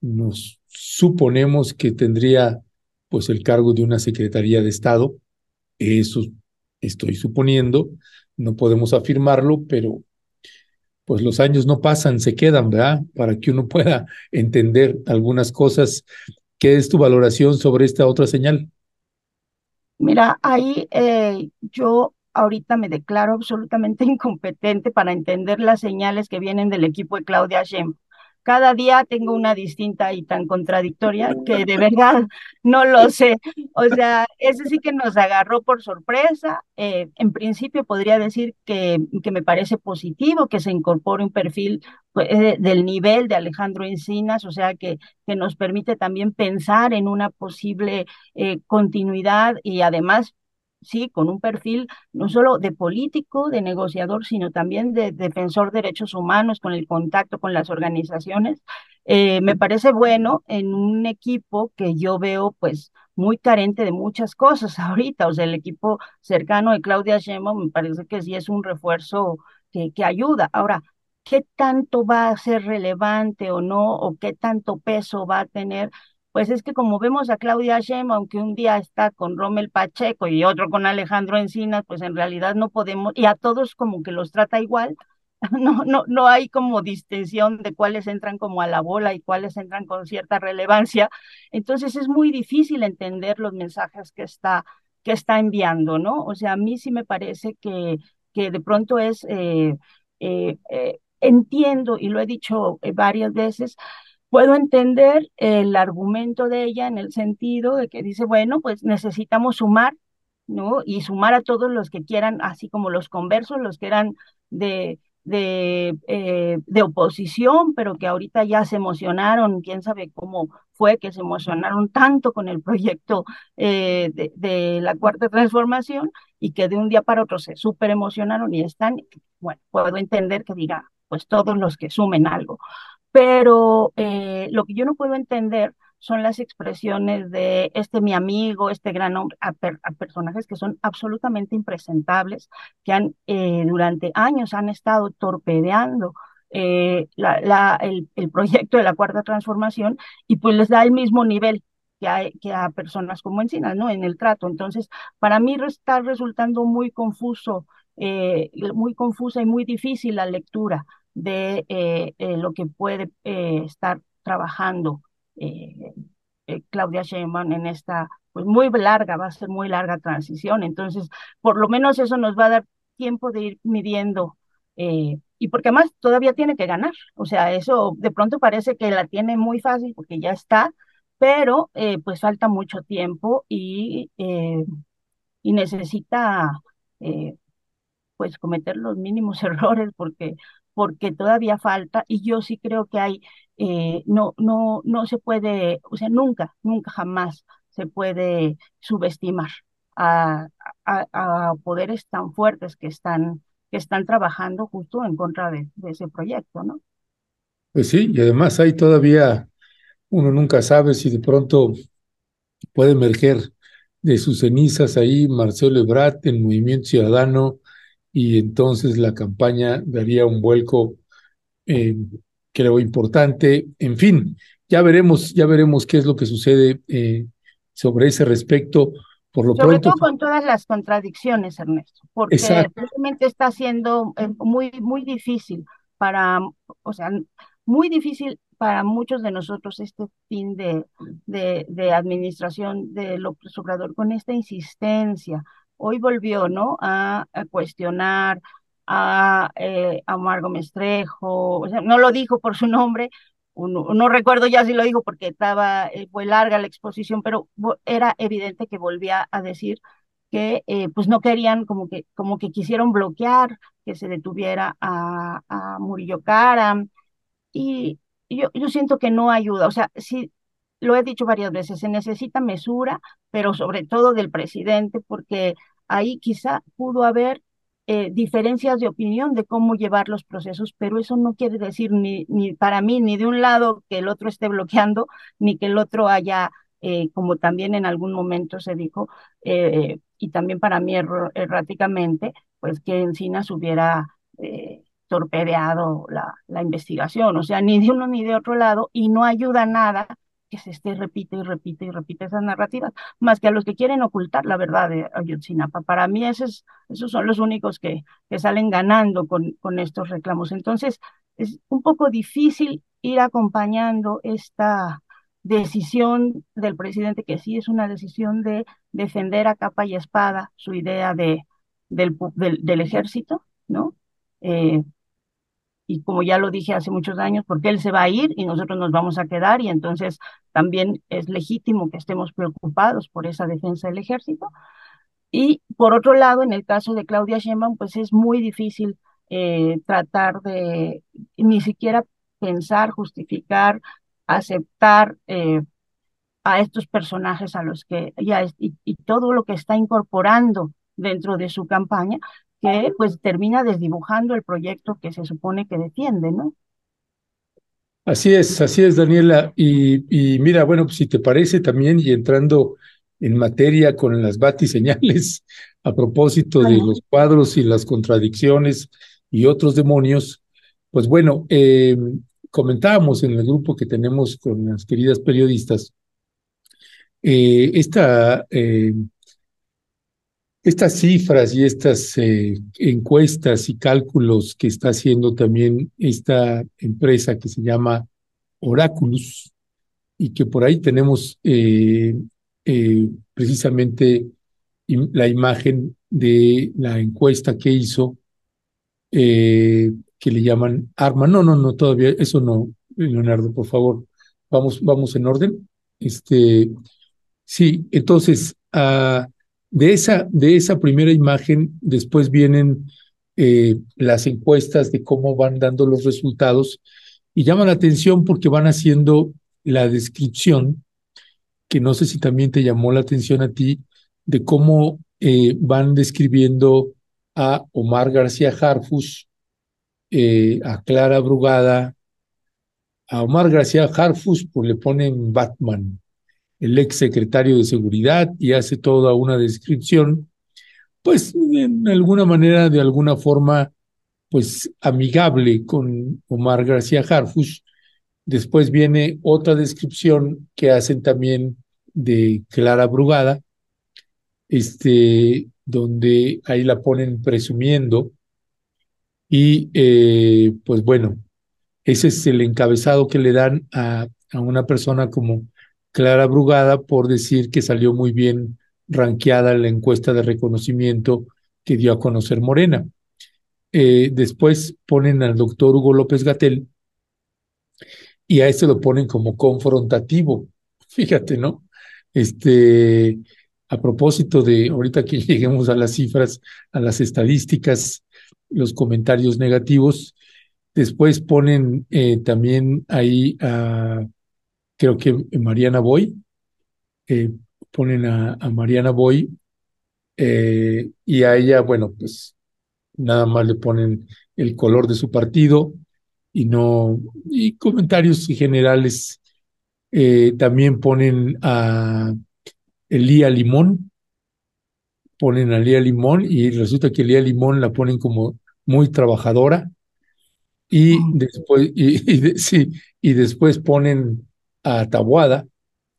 nos suponemos que tendría pues el cargo de una Secretaría de Estado. Eso estoy suponiendo, no podemos afirmarlo, pero pues los años no pasan, se quedan, ¿verdad? Para que uno [LAUGHS] pueda entender algunas cosas. ¿Qué es tu valoración sobre esta otra señal? Mira, ahí eh, yo ahorita me declaro absolutamente [LAUGHS] incompetente para entender las señales que vienen del equipo de Claudia Shem. Cada día tengo una distinta y tan contradictoria que de verdad no lo sé. O sea, ese sí que nos agarró por sorpresa. Eh, en principio podría decir que, que me parece positivo que se incorpore un perfil pues, eh, del nivel de Alejandro Encinas, o sea, que, que nos permite también pensar en una posible eh, continuidad y además sí, con un perfil no solo de político, de negociador, sino también de defensor de derechos humanos, con el contacto con las organizaciones. Eh, me parece bueno en un equipo que yo veo pues muy carente de muchas cosas [LAUGHS] ahorita, o sea, el equipo cercano de Claudia Sheinbaum me parece que sí es un refuerzo que, que ayuda. Ahora, ¿qué tanto va a ser relevante o no, o qué tanto peso va a tener? Pues es que como vemos a Claudia Shem, aunque un día está con Rommel Pacheco y otro con Alejandro Encinas, pues en realidad no podemos, y a todos como que los trata igual, [LAUGHS] no, no, no hay como distinción de cuáles entran como a la bola y cuáles entran con cierta relevancia. Entonces es muy difícil entender los mensajes que está, que está enviando, ¿no? O sea, a mí sí me parece que, que de pronto es, eh, eh, eh, entiendo, y lo he dicho varias veces, puedo entender el argumento de ella en el sentido de que dice, bueno, pues necesitamos sumar, ¿no? Y sumar a todos los que quieran, así como los conversos, los que eran de, de, eh, de oposición, pero que ahorita ya se emocionaron, quién sabe cómo fue que se emocionaron tanto con el proyecto eh, de, de, la cuarta transformación y que de un día para otro se súper emocionaron y están, bueno, puedo entender que diga, pues todos los que sumen algo, pero eh, lo que yo no puedo entender son las expresiones de este mi amigo, este gran hombre, a, per, a personajes que son absolutamente impresentables, que han eh, durante años han estado torpedeando eh, el, proyecto de la cuarta transformación y pues les da el mismo nivel que a, personas como Encinas, ¿no? En el trato. Entonces, para mí está resultando muy confuso, muy confusa y muy difícil la lectura de eh, eh, lo que puede estar trabajando eh, eh, Claudia Sheinbaum en esta, pues muy larga, va a ser muy larga transición. Entonces, por lo menos eso nos va a dar tiempo de ir midiendo. Eh, y porque además todavía tiene que ganar. O sea, eso de pronto parece que la tiene muy fácil porque ya está, pero eh, pues falta mucho tiempo y, eh, y necesita pues cometer los mínimos [LAUGHS] errores porque porque todavía falta y yo sí creo que hay, eh, no, no, no se puede, o sea, nunca, nunca jamás se puede subestimar a, a, poderes tan fuertes que están, que están trabajando justo en contra de, de ese proyecto, ¿no? Pues sí, y además hay todavía, uno nunca sabe si de pronto puede emerger de sus cenizas ahí Marcelo Ebrat en Movimiento Ciudadano, y entonces la campaña daría un vuelco, eh, creo, importante. En fin, ya veremos, ya veremos qué es lo que sucede eh, sobre ese respecto. Por lo Sobre pronto, todo con todas las contradicciones, Ernesto, porque Exacto. realmente está siendo eh, muy, muy difícil para, o sea, muy difícil para muchos de nosotros este fin de, de, de administración de López Obrador con esta insistencia hoy volvió, ¿no? A, cuestionar a, eh, Mestrejo, o sea, no lo dijo por su nombre, no, recuerdo ya si lo dijo porque estaba, eh, fue larga la exposición, pero era evidente que volvía a decir que eh, pues no querían, como que, como que quisieron bloquear que se detuviera a, a Murillo y yo, yo siento que no ayuda, o sea, sí, lo he dicho varias veces, se necesita mesura, pero sobre todo del presidente, porque ahí quizá pudo haber eh, diferencias de opinión de cómo llevar los procesos, pero eso no quiere decir ni, ni para mí, ni de un lado que el otro esté bloqueando, ni que el otro haya, eh, como también en algún momento se dijo, eh, y también para mí err erráticamente, pues que Encinas hubiera eh, torpedeado la, la investigación, o sea, ni de uno ni de otro lado, y no ayuda nada que se esté repite y repite y repite esas narrativas, más que a los que quieren ocultar la verdad de Ayotzinapa. Para mí esos, esos son los únicos que, salen ganando con, estos reclamos. Entonces, es un poco difícil ir acompañando esta decisión del presidente, que sí es una decisión de defender a capa y espada su idea de, del, del, del ejército, ¿no? Eh, y como ya lo dije hace muchos años, porque él se va a ir y nosotros nos vamos a quedar y entonces también es legítimo que estemos preocupados por esa defensa del ejército. Y por otro lado, en el caso de Claudia Sheinbaum, pues es muy difícil eh, tratar de ni siquiera pensar, justificar, aceptar eh, a estos personajes a los que ya y todo lo que está incorporando dentro de su campaña, que pues termina desdibujando el proyecto que se supone que defiende, ¿no? Así es, así es, Daniela. Y, y mira, bueno, pues si te parece también, y entrando en materia con las batiseñales, a propósito de los cuadros y las contradicciones y otros demonios, pues bueno, eh, comentábamos en el grupo que tenemos con las queridas periodistas, eh, esta eh, estas cifras y estas eh, encuestas y cálculos que está haciendo también esta empresa que se llama Oraculus y que por ahí tenemos eh, eh, precisamente la imagen de la encuesta que hizo que le llaman Arma. No, no, no, todavía eso no, Leonardo, por favor. Vamos, vamos en orden. Este, sí, entonces, uh, de esa, de esa primera imagen, después vienen eh, las encuestas de cómo van dando los resultados y llaman la atención porque van haciendo la descripción, que no sé si también te llamó la atención a ti, de cómo eh, van describiendo a Omar García Harfus, eh, a Clara Brugada, a Omar García Harfus, pues le ponen Batman, el ex secretario de Seguridad y hace toda una descripción, pues en alguna manera, de alguna forma, pues amigable con Omar García Harfus. Después viene otra descripción que hacen también de Clara Brugada, este, donde ahí la ponen presumiendo. Y eh, pues bueno, ese es el encabezado que le dan a, a una persona como Clara Brugada por decir que salió muy bien ranqueada la encuesta de reconocimiento que dio a conocer Morena. Eh, después ponen al doctor Hugo López Gatel y a este lo ponen como confrontativo. [LAUGHS] Fíjate, ¿no? Este, a propósito de, ahorita que [LAUGHS] lleguemos a las cifras, a las estadísticas, los comentarios negativos, después ponen eh, también ahí a creo que Mariana Boy, eh, ponen a, Mariana Boy eh, y a ella, bueno, pues nada más le ponen el color de su partido y no, y comentarios generales eh, también ponen a Elía Limón, ponen a Elía Limón y resulta que Elía Limón la ponen como muy trabajadora y después, y, sí, y después ponen a Tabuada,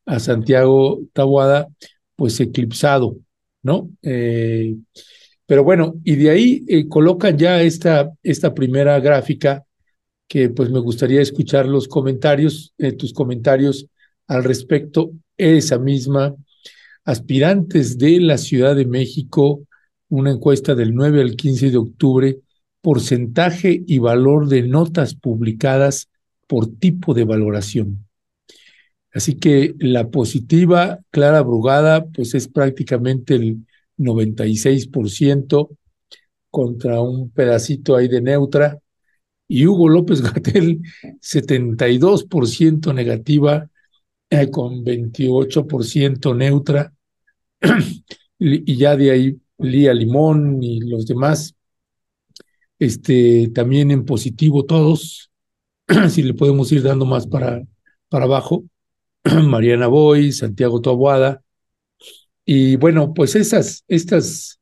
a Santiago Tabuada, pues eclipsado, ¿no? Eh, pero bueno, y de ahí eh, colocan ya esta, esta primera gráfica que pues me gustaría escuchar los comentarios, eh, tus comentarios al respecto, esa misma, aspirantes de la Ciudad de México, una encuesta del 9 al 15 de octubre, porcentaje y valor de notas publicadas por tipo de valoración. Así que la positiva, Clara Brugada, pues es prácticamente el 96% contra un pedacito ahí de neutra. Y Hugo López [LAUGHS] Gatel, 72% negativa eh, con 28% neutra. [CLEARS THROAT] y ya de ahí Lía Limón y los demás, este, también en positivo todos, [CLEARS THROAT] si le podemos ir dando más para, para abajo. [CLEARS THROAT] Mariana Boy, Santiago Toabuada. Y bueno, pues esas, estas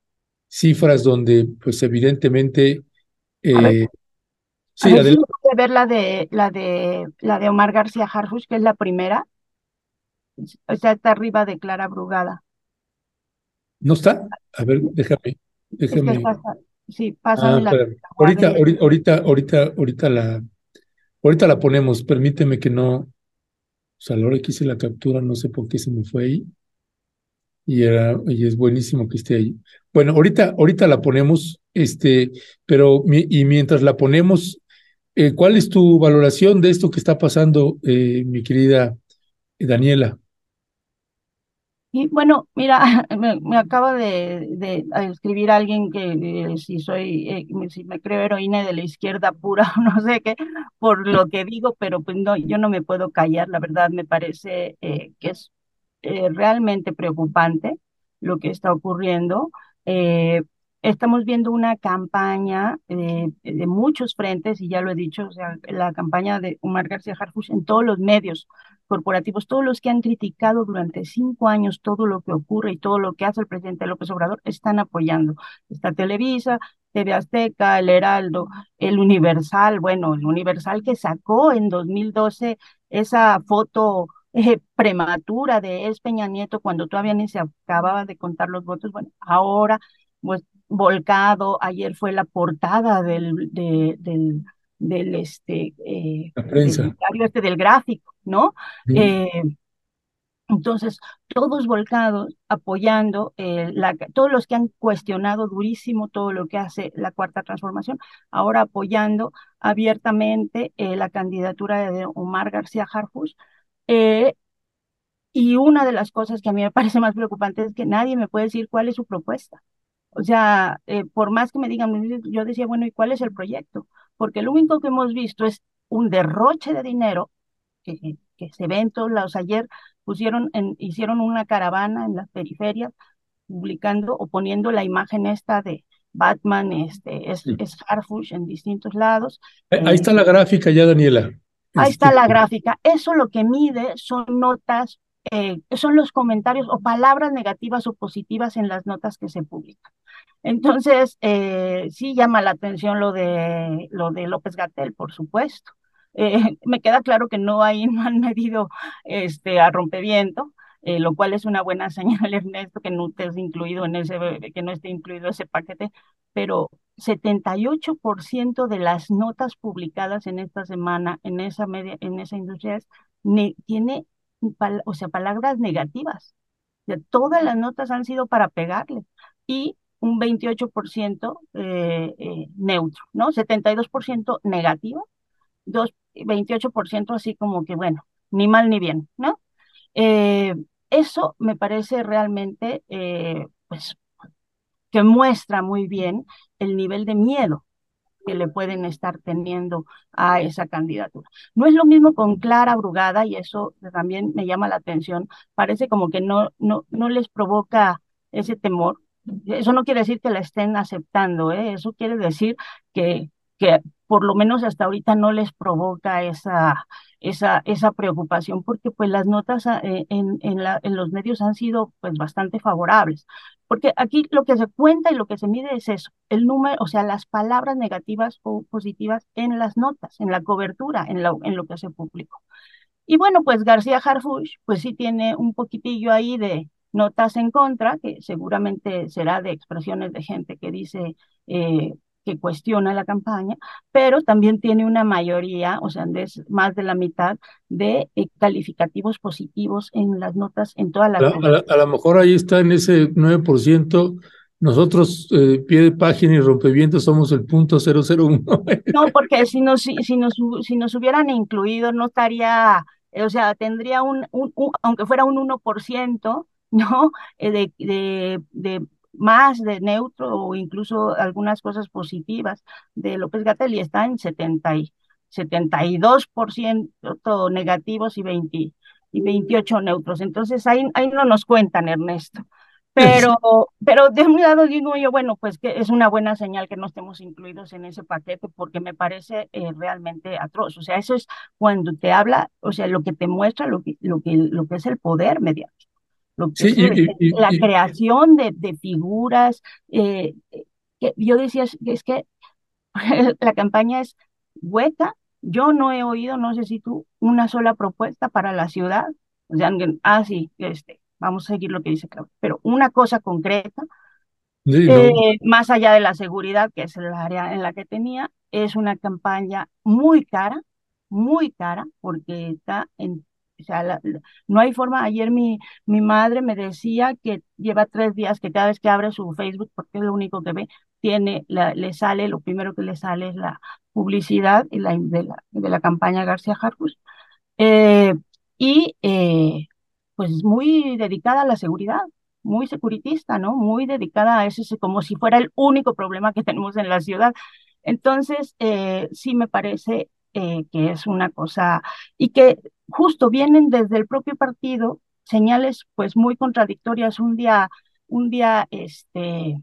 cifras donde, pues evidentemente. Eh, sí, adelante. ver la de, la de la de Omar García Harfuch, que es la primera. O sea, está arriba de Clara Brugada. ¿No está? A ver, déjame. déjame. sí, pásame ah, la. Ahorita, ahorita, ahorita, ahorita la, ahorita la ponemos. Permíteme que no, sea, a la hora que hice la captura, no sé por qué se me fue ahí. Y, era, y es buenísimo que esté ahí. Bueno, ahorita, ahorita la ponemos, este, pero y mientras la ponemos, eh, ¿cuál es tu valoración de esto que está pasando, eh, mi querida Daniela? Y bueno, mira, [LAUGHS] me, acaba de, escribir alguien que eh, si soy, eh, si me creo heroína de la izquierda pura o [LAUGHS] no sé qué, por lo que digo, pero pues no, yo no me puedo callar, la verdad me parece eh, que es realmente preocupante lo que está ocurriendo. estamos viendo una campaña de muchos frentes, y ya lo he dicho, o sea, la campaña de Omar García Harfuch en todos los medios, corporativos, todos los que han criticado durante cinco años todo lo que ocurre y todo lo que hace el presidente López Obrador, están apoyando. Está Televisa, TV Azteca, El Heraldo, El Universal, bueno, el Universal que sacó en 2012 esa foto eh, prematura de es Peña Nieto cuando todavía ni se acababa de contar los votos, bueno, ahora pues volcado, ayer fue la portada del, del, del este, eh, Del, este del gráfico, ¿no? Eh, entonces, todos volcados apoyando, eh, la, todos los que han cuestionado durísimo todo lo que hace la cuarta transformación, ahora apoyando abiertamente eh, la candidatura de Omar García Harfus. Eh, y una de las cosas que a mí me [LAUGHS] parece más preocupante es que nadie me puede decir cuál es su propuesta. O sea, por más que me digan, yo decía, bueno, ¿y cuál es el proyecto? Porque lo único que hemos visto es un derroche de dinero que, que se ve en todos lados. Ayer pusieron, en, hicieron una caravana en las periferias, publicando o poniendo la imagen esta de Batman, este, es, es Harfush en distintos lados. Ahí está la gráfica ya, Daniela. Ahí está la gráfica. Eso lo que mide son notas, eh, son los comentarios o palabras negativas o positivas en las notas que se publican. Entonces, eh, sí llama la atención lo de, lo de López Gatel, por supuesto. Eh, me queda claro que no, hay, [LAUGHS] no han medido este, a rompeviento, eh, lo cual es una buena [LAUGHS] señal, Ernesto, que no esté incluido en ese, que no esté incluido ese paquete, pero 78% de las notas publicadas en esta semana en esa media, en esa industria tiene, o sea, palabras negativas. todas las notas han sido para pegarle y un 28% eh, eh, neutro, ¿no? 72% negativo, dos, 28% así como que, bueno, ni mal ni bien, ¿no? Eh, eso me parece realmente, eh, pues, que muestra muy bien el nivel de miedo que le pueden estar teniendo a esa candidatura. No es lo mismo con Clara Brugada y eso también me llama la atención. Parece como que no, no, no les provoca ese temor. Eso no quiere decir que la estén aceptando, ¿eh? eso quiere decir que, que por lo menos hasta ahorita no les provoca esa, esa, esa preocupación, porque pues las notas ah, eh, en, en, la, en los medios han sido pues bastante favorables. Porque aquí lo que se cuenta y lo que se mide es eso, el número, o sea, las palabras negativas o positivas en las notas, en la cobertura, en, la, en lo que se publicó. Y bueno, pues García Harfuch, pues sí tiene un poquitillo ahí de notas en contra, que seguramente será de expresiones de gente que dice, eh, que cuestiona la campaña, pero también tiene una mayoría, o sea, es más de la mitad de eh, calificativos positivos en las notas en todas las... A, a, lo mejor ahí está en ese 9%. Nosotros, eh, pie de página y rompevientos, somos el punto 001. no, [LAUGHS] porque si nos, si, nos, si nos hubieran incluido, no estaría, o sea, tendría un, un, aunque fuera un 1%, ¿no? Eh, de, de, de más de neutro o incluso algunas cosas positivas de López Gatel y está en 70 y, 72% negativos y, 20, y 28 neutros. Entonces ahí, ahí no nos cuentan, Ernesto. Pero, pero de un lado digo yo, bueno, pues que es una buena señal que no estemos incluidos en ese paquete porque me parece eh, realmente atroz. O sea, eso es cuando te habla, o sea, lo que te muestra lo que, lo que, lo que es el poder mediático la creación de, de figuras. Eh, que yo decía, es que [LAUGHS] la campaña es hueca. Yo no he oído, no sé si tú, una sola propuesta para la ciudad. O sea, ah, sí, este, vamos a seguir lo que dice Claudia, pero una cosa concreta, eh, más allá de la seguridad, que es el área en la que tenía, es una campaña muy cara, muy cara, porque está en o sea, no hay forma. Ayer mi, mi madre me decía que lleva tres días que cada vez que abre su Facebook, porque es lo único que ve, tiene, le sale, lo primero que le sale es la publicidad y la, de, la, de la campaña García Jarcus. Eh, y eh, pues muy dedicada a la seguridad, muy securitista, ¿no? Muy dedicada a eso, como si fuera el único problema que tenemos en la ciudad. Entonces, eh, sí me parece eh, que es una cosa, y que justo vienen desde el propio partido señales pues muy contradictorias. Un día, un día, este,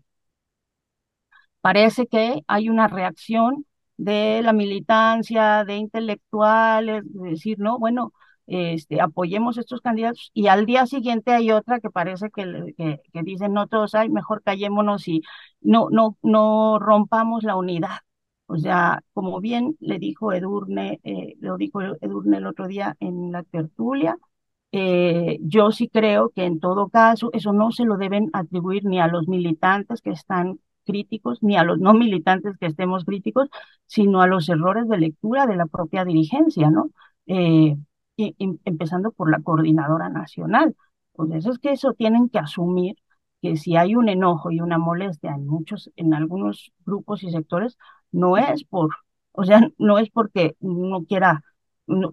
parece que hay una reacción de la militancia, de intelectuales, de decir, no, bueno, este, apoyemos estos candidatos y al día siguiente hay otra que parece que, que, que dicen, no todos hay, mejor callémonos y no, no, no rompamos la unidad. O sea, como bien le dijo Edurne, eh, lo dijo Edurne el otro día en la tertulia, Eh, yo sí creo que en todo caso eso no se lo deben atribuir ni a los militantes que están críticos, ni a los no militantes que estemos críticos, sino a los errores de lectura de la propia dirigencia, ¿no? Eh, y, empezando por la coordinadora nacional. Pues eso es que eso tienen que asumir que si hay un enojo y una molestia en muchos, en algunos grupos y sectores, no es por, o sea, no es porque no quiera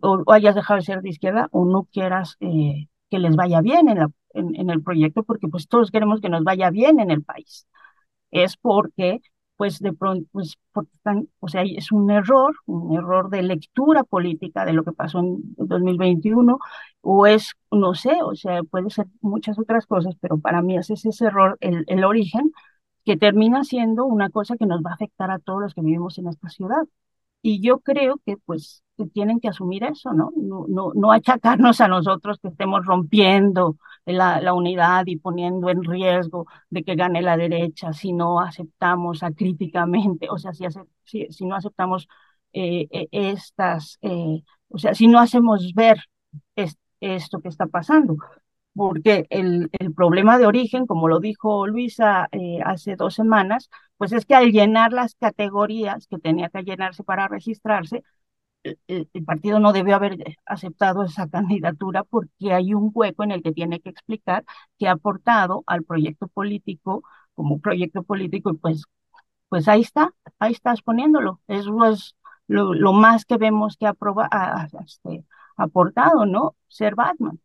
o, hayas dejado de ser de izquierda o no quieras eh, que les vaya bien en, la, en, el proyecto, porque pues todos queremos que nos vaya bien en el país. Es porque, pues de pronto, pues, están, o sea, es un error, un error de lectura política de lo que pasó en 2021, o es, no sé, o sea, puede ser muchas otras cosas, pero para mí es ese error el, el origen que termina siendo una cosa que nos va a afectar a todos los que vivimos en esta ciudad. Y yo creo que pues tienen que asumir eso, ¿no? No, no, no achacarnos a nosotros que estemos rompiendo la, la, unidad y poniendo en riesgo de que gane la derecha si no aceptamos acríticamente, o sea, si, si, si no aceptamos eh, e, estas, eh, o sea, si no hacemos ver esto que está pasando porque el, el, problema de origen, como lo dijo Luisa eh, hace dos semanas, pues es que al llenar las categorías que tenía que llenarse para registrarse, el, el, partido no debió haber aceptado esa [LAUGHS] candidatura porque hay un hueco en el que tiene que explicar que ha aportado al proyecto político como proyecto político y pues, pues ahí está, ahí estás poniéndolo. Eso es lo, lo más que vemos que ha, ha este, aportado, ¿no? Ser Batman.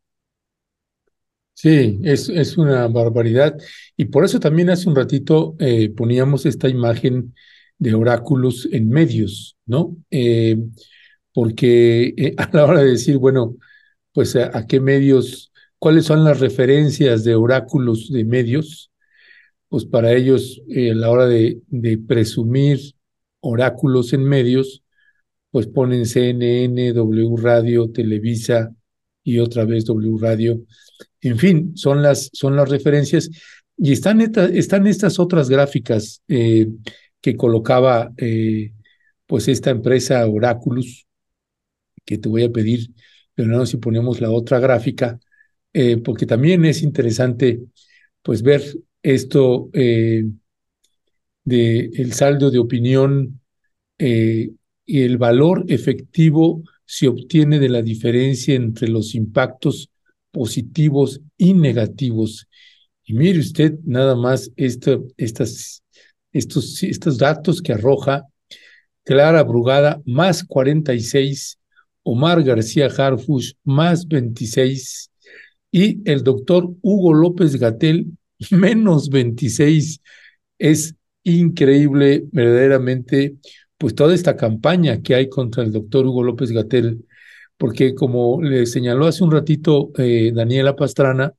Sí, es, es una barbaridad. Y por eso también hace un ratito eh, poníamos esta imagen de oráculos en medios, ¿no? Eh, porque eh, [LAUGHS] a la hora de decir, bueno, pues a, qué medios, cuáles son las referencias de oráculos de medios, pues para ellos a la hora de, de presumir oráculos en medios, pues ponen CNN, W Radio, Televisa y otra vez W Radio en fin, son las, son las referencias. Y están, están estas otras gráficas eh, que colocaba eh, pues esta empresa Oraculus, que te voy a pedir, no si ponemos la otra gráfica, eh, porque también es interesante pues ver esto de el saldo de opinión y el valor efectivo se obtiene de la diferencia entre los impactos positivos y negativos. Y mire usted nada más estas, estos, estos datos que arroja Clara Brugada más 46, Omar García Harfush más 26 y el doctor Hugo López Gatel [LAUGHS] menos 26. Es increíble verdaderamente pues toda esta campaña que hay contra el doctor Hugo López Gatel porque como le señaló hace un ratito eh, Daniela Pastrana,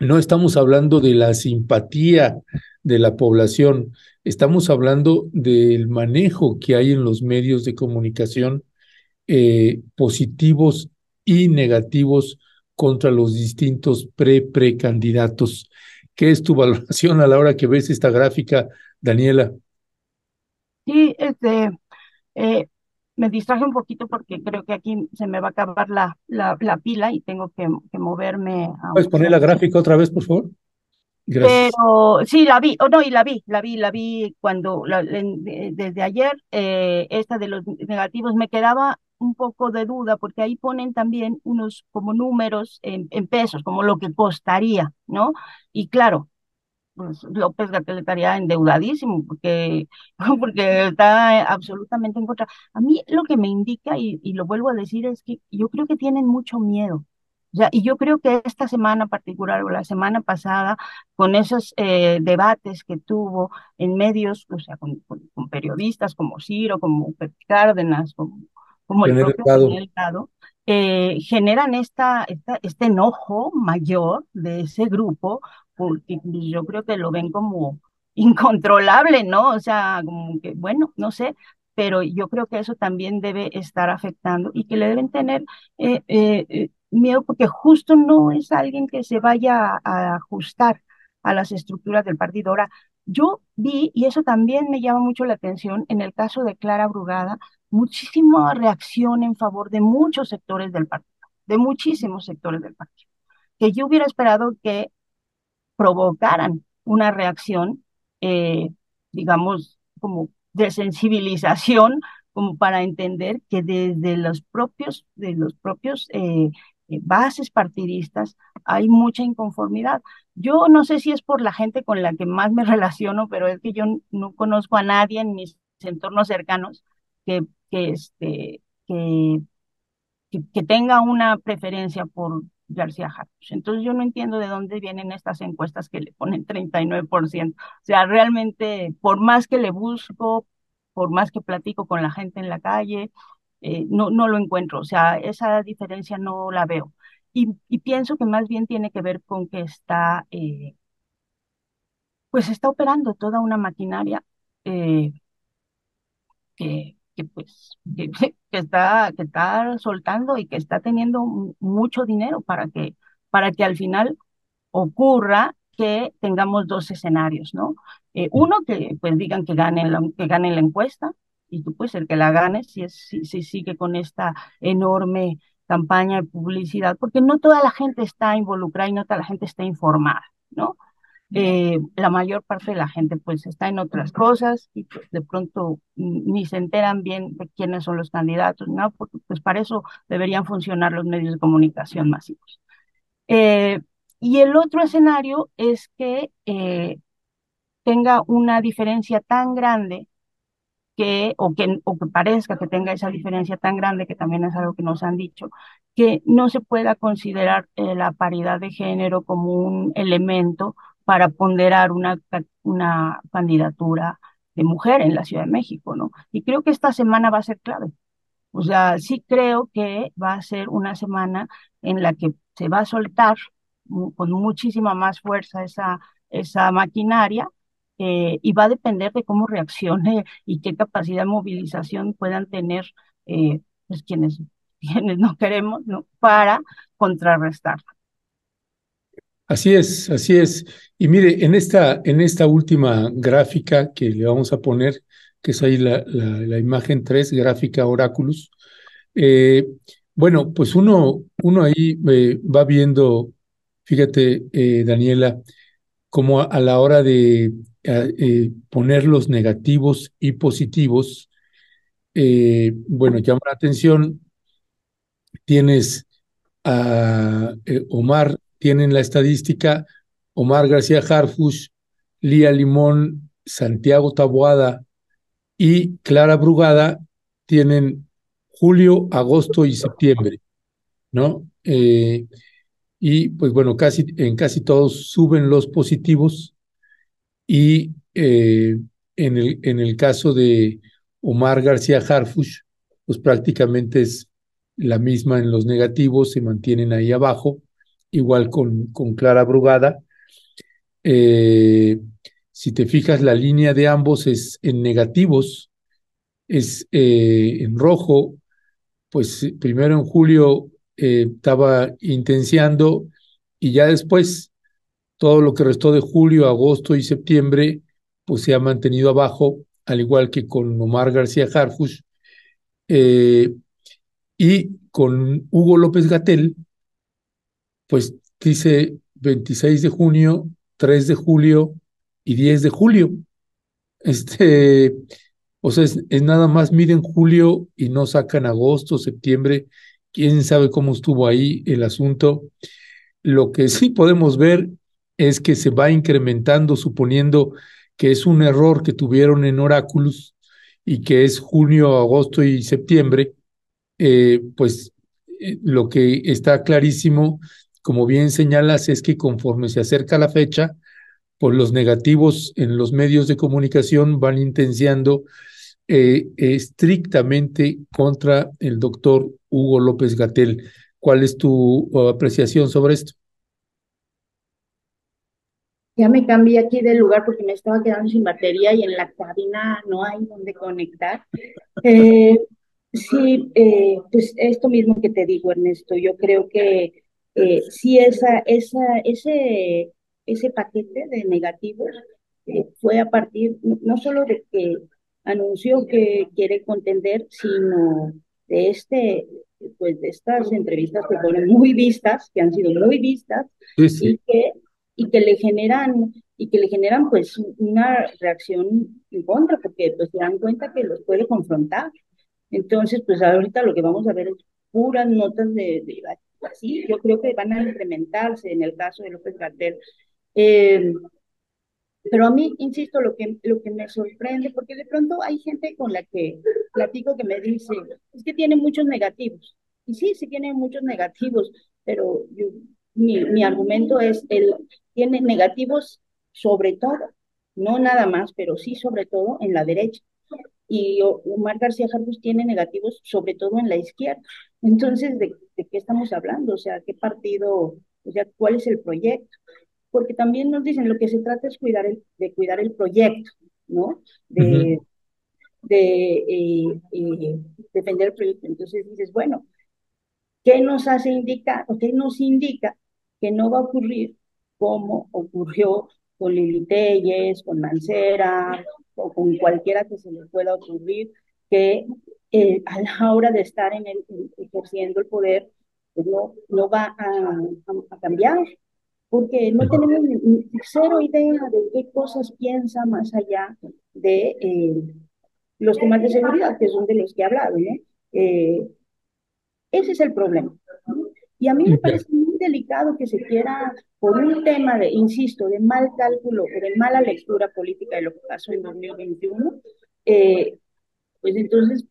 no estamos hablando de la simpatía de la población, estamos hablando del manejo que hay en los medios de comunicación eh, positivos y negativos contra los distintos pre-precandidatos. ¿Qué es tu [LAUGHS] valoración a la hora que ves esta gráfica, Daniela? Sí, este, eh, me distraje un poquito porque creo que aquí se me va a acabar la, la, pila y tengo que, moverme. ¿Puedes poner la gráfica otra vez, por favor? Gracias. Pero sí, la vi, o oh, no, y la vi, la vi, la vi cuando, desde ayer, eh, esta de los negativos me quedaba un poco de duda porque ahí ponen también unos como números en, en pesos, como lo que costaría, ¿no? Y claro, pues López Gatel estaría endeudadísimo porque, [LAUGHS] porque está absolutamente en contra. A mí lo que me indica, y, y, lo vuelvo a decir, es que yo creo que tienen mucho miedo. O sea, y yo creo que esta semana particular o la semana pasada, con esos eh, debates que tuvo en medios, o sea, con, con, periodistas como Ciro, como Cárdenas, como, como el propio Delgado, eh, generan esta, esta, este enojo mayor de ese grupo porque yo creo que lo ven como [LAUGHS] incontrolable, ¿no? O sea, como que, bueno, no sé, pero yo creo que eso también debe estar afectando y que le deben tener eh, eh, eh, miedo porque justo no es alguien que se vaya a, ajustar a las estructuras del partido. Ahora, yo vi, y eso también me llama mucho la atención, en el caso de Clara Brugada, muchísima reacción en favor de muchos sectores del partido de muchísimos sectores del partido, que yo hubiera esperado que provocaran una reacción, eh, digamos, como de sensibilización, como para entender que desde los propios, de los propios eh, bases partidistas hay mucha inconformidad. Yo no sé si es por la gente con la que más me [LAUGHS] relaciono, pero es que yo no conozco a nadie en mis entornos cercanos que, que, este, que, que, tenga una preferencia por García Harfuch. Entonces yo no entiendo de dónde vienen estas encuestas que le ponen 39%. O sea, realmente, por más que le busco, por más que platico con la gente en la calle, eh, no, no lo encuentro. O sea, esa diferencia no la veo. Y, y pienso que más bien tiene que ver con que está, eh, pues está operando toda una maquinaria eh, que, que pues que, que, está que está soltando y que está teniendo mucho dinero para que para que al final ocurra que tengamos dos escenarios, ¿no? Eh, uno que pues digan que gane la, que gane la encuesta y tú puedes ser que la ganes si es si, si sigue con esta enorme campaña de publicidad, porque no toda la gente está involucrada y no toda la gente está informada, ¿no? Eh, la mayor parte de la gente pues está en otras cosas y pues, de pronto ni se enteran bien de quiénes son los candidatos, ¿no? Porque pues para eso deberían funcionar los medios de comunicación masivos. Eh, y el otro escenario es que eh, tenga una diferencia tan grande que o, que, o que parezca que tenga esa diferencia tan grande, que también es algo que nos han dicho, que no se pueda considerar la paridad de género como un elemento para ponderar una, una candidatura de mujer en la Ciudad de México, ¿no? Y creo que esta semana va a ser clave. O sea, sí creo que va a ser una semana en la que se va a soltar con muchísima más fuerza esa, esa maquinaria eh, y va a depender de cómo reaccione y qué capacidad de movilización puedan tener eh, pues quienes, [LAUGHS] quienes no queremos para contrarrestar. Así es, así es. Y mire, en esta, en esta última gráfica que le vamos a poner, que es ahí la, la, imagen 3, gráfica Oráculos, eh, bueno, pues uno, uno ahí eh, va viendo, fíjate, eh, Daniela, como a, la hora de poner los negativos y positivos, bueno, llama la atención, tienes a Omar tienen la estadística Omar García Harfush, Lía Limón, Santiago Taboada y Clara Brugada tienen julio, agosto y septiembre, ¿no? Eh, y pues bueno, casi, en casi todos suben los positivos y eh, en, el, en el caso de Omar García Harfush, pues prácticamente es la misma en los negativos, se mantienen ahí abajo igual con, con Clara Brugada. Eh, si te fijas, la línea de ambos es en negativos, es eh, en rojo, pues primero en julio eh, estaba intenciando y ya después todo lo que restó de julio, agosto y septiembre, pues se ha mantenido abajo, al igual que con Omar García Harfush y con Hugo López Gatel, pues dice 26 de junio, 3 de julio y 10 de julio. Este, o sea, es, nada más miden julio y no sacan agosto, septiembre. Quién sabe cómo estuvo ahí el asunto. Lo que sí podemos ver es que se va incrementando, suponiendo que es un error que tuvieron en Oráculos y que es junio, agosto y septiembre, eh, pues eh, lo que está clarísimo como bien señalas, es que conforme se acerca la fecha, pues los negativos en los medios de comunicación van intenciando eh, estrictamente contra el doctor Hugo López Gatel. ¿Cuál es tu uh, apreciación sobre esto? Ya me cambié aquí de lugar porque me estaba quedando sin batería y en la cabina no hay donde conectar. Eh, sí, eh, pues esto mismo que te digo, Ernesto, yo creo que eh, sí esa, esa, ese, ese paquete de negativos eh, fue a partir no solo de que anunció que quiere contender, sino de este, pues de estas entrevistas que fueron muy vistas, que han sido muy vistas, y que y que le generan y que le generan pues una reacción en contra porque pues se dan cuenta que los puede confrontar. Entonces, pues ahorita lo que vamos a ver es puras notas de, de así, yo creo que van a incrementarse en el caso de López Gatel. Eh, pero a mí, insisto, lo que, lo que me sorprende, porque de pronto hay gente con la que platico que me dice, es que tiene muchos negativos. Y sí, sí tiene muchos negativos, pero yo, mi, mi argumento es, el, tiene negativos sobre todo, no nada más, pero sí sobre todo en la derecha. Y Omar García Jarbus tiene negativos sobre todo en la izquierda. Entonces, ¿de, ¿de qué estamos hablando? O sea, ¿qué partido, o sea, cuál es el proyecto? porque también nos dicen lo que se trata es cuidar el, de cuidar el proyecto, ¿no? De, de eh, eh, defender el proyecto. Entonces dices, bueno, ¿qué nos hace indicar o qué nos indica que no va a ocurrir como ocurrió con Lili Telles, con Mancera o con cualquiera que se le pueda ocurrir, que eh, a la hora de estar en el, ejerciendo el poder, pues no, no va a, a cambiar, porque no tenemos ni, cero idea de qué cosas piensa más allá de eh, los temas de seguridad, que son de los que he hablado. Eh, ese es el problema. Y a mí me parece delicado que se quiera, por un tema de, insisto, de mal cálculo o de mala lectura política de lo que pasó en 2021, eh, pues entonces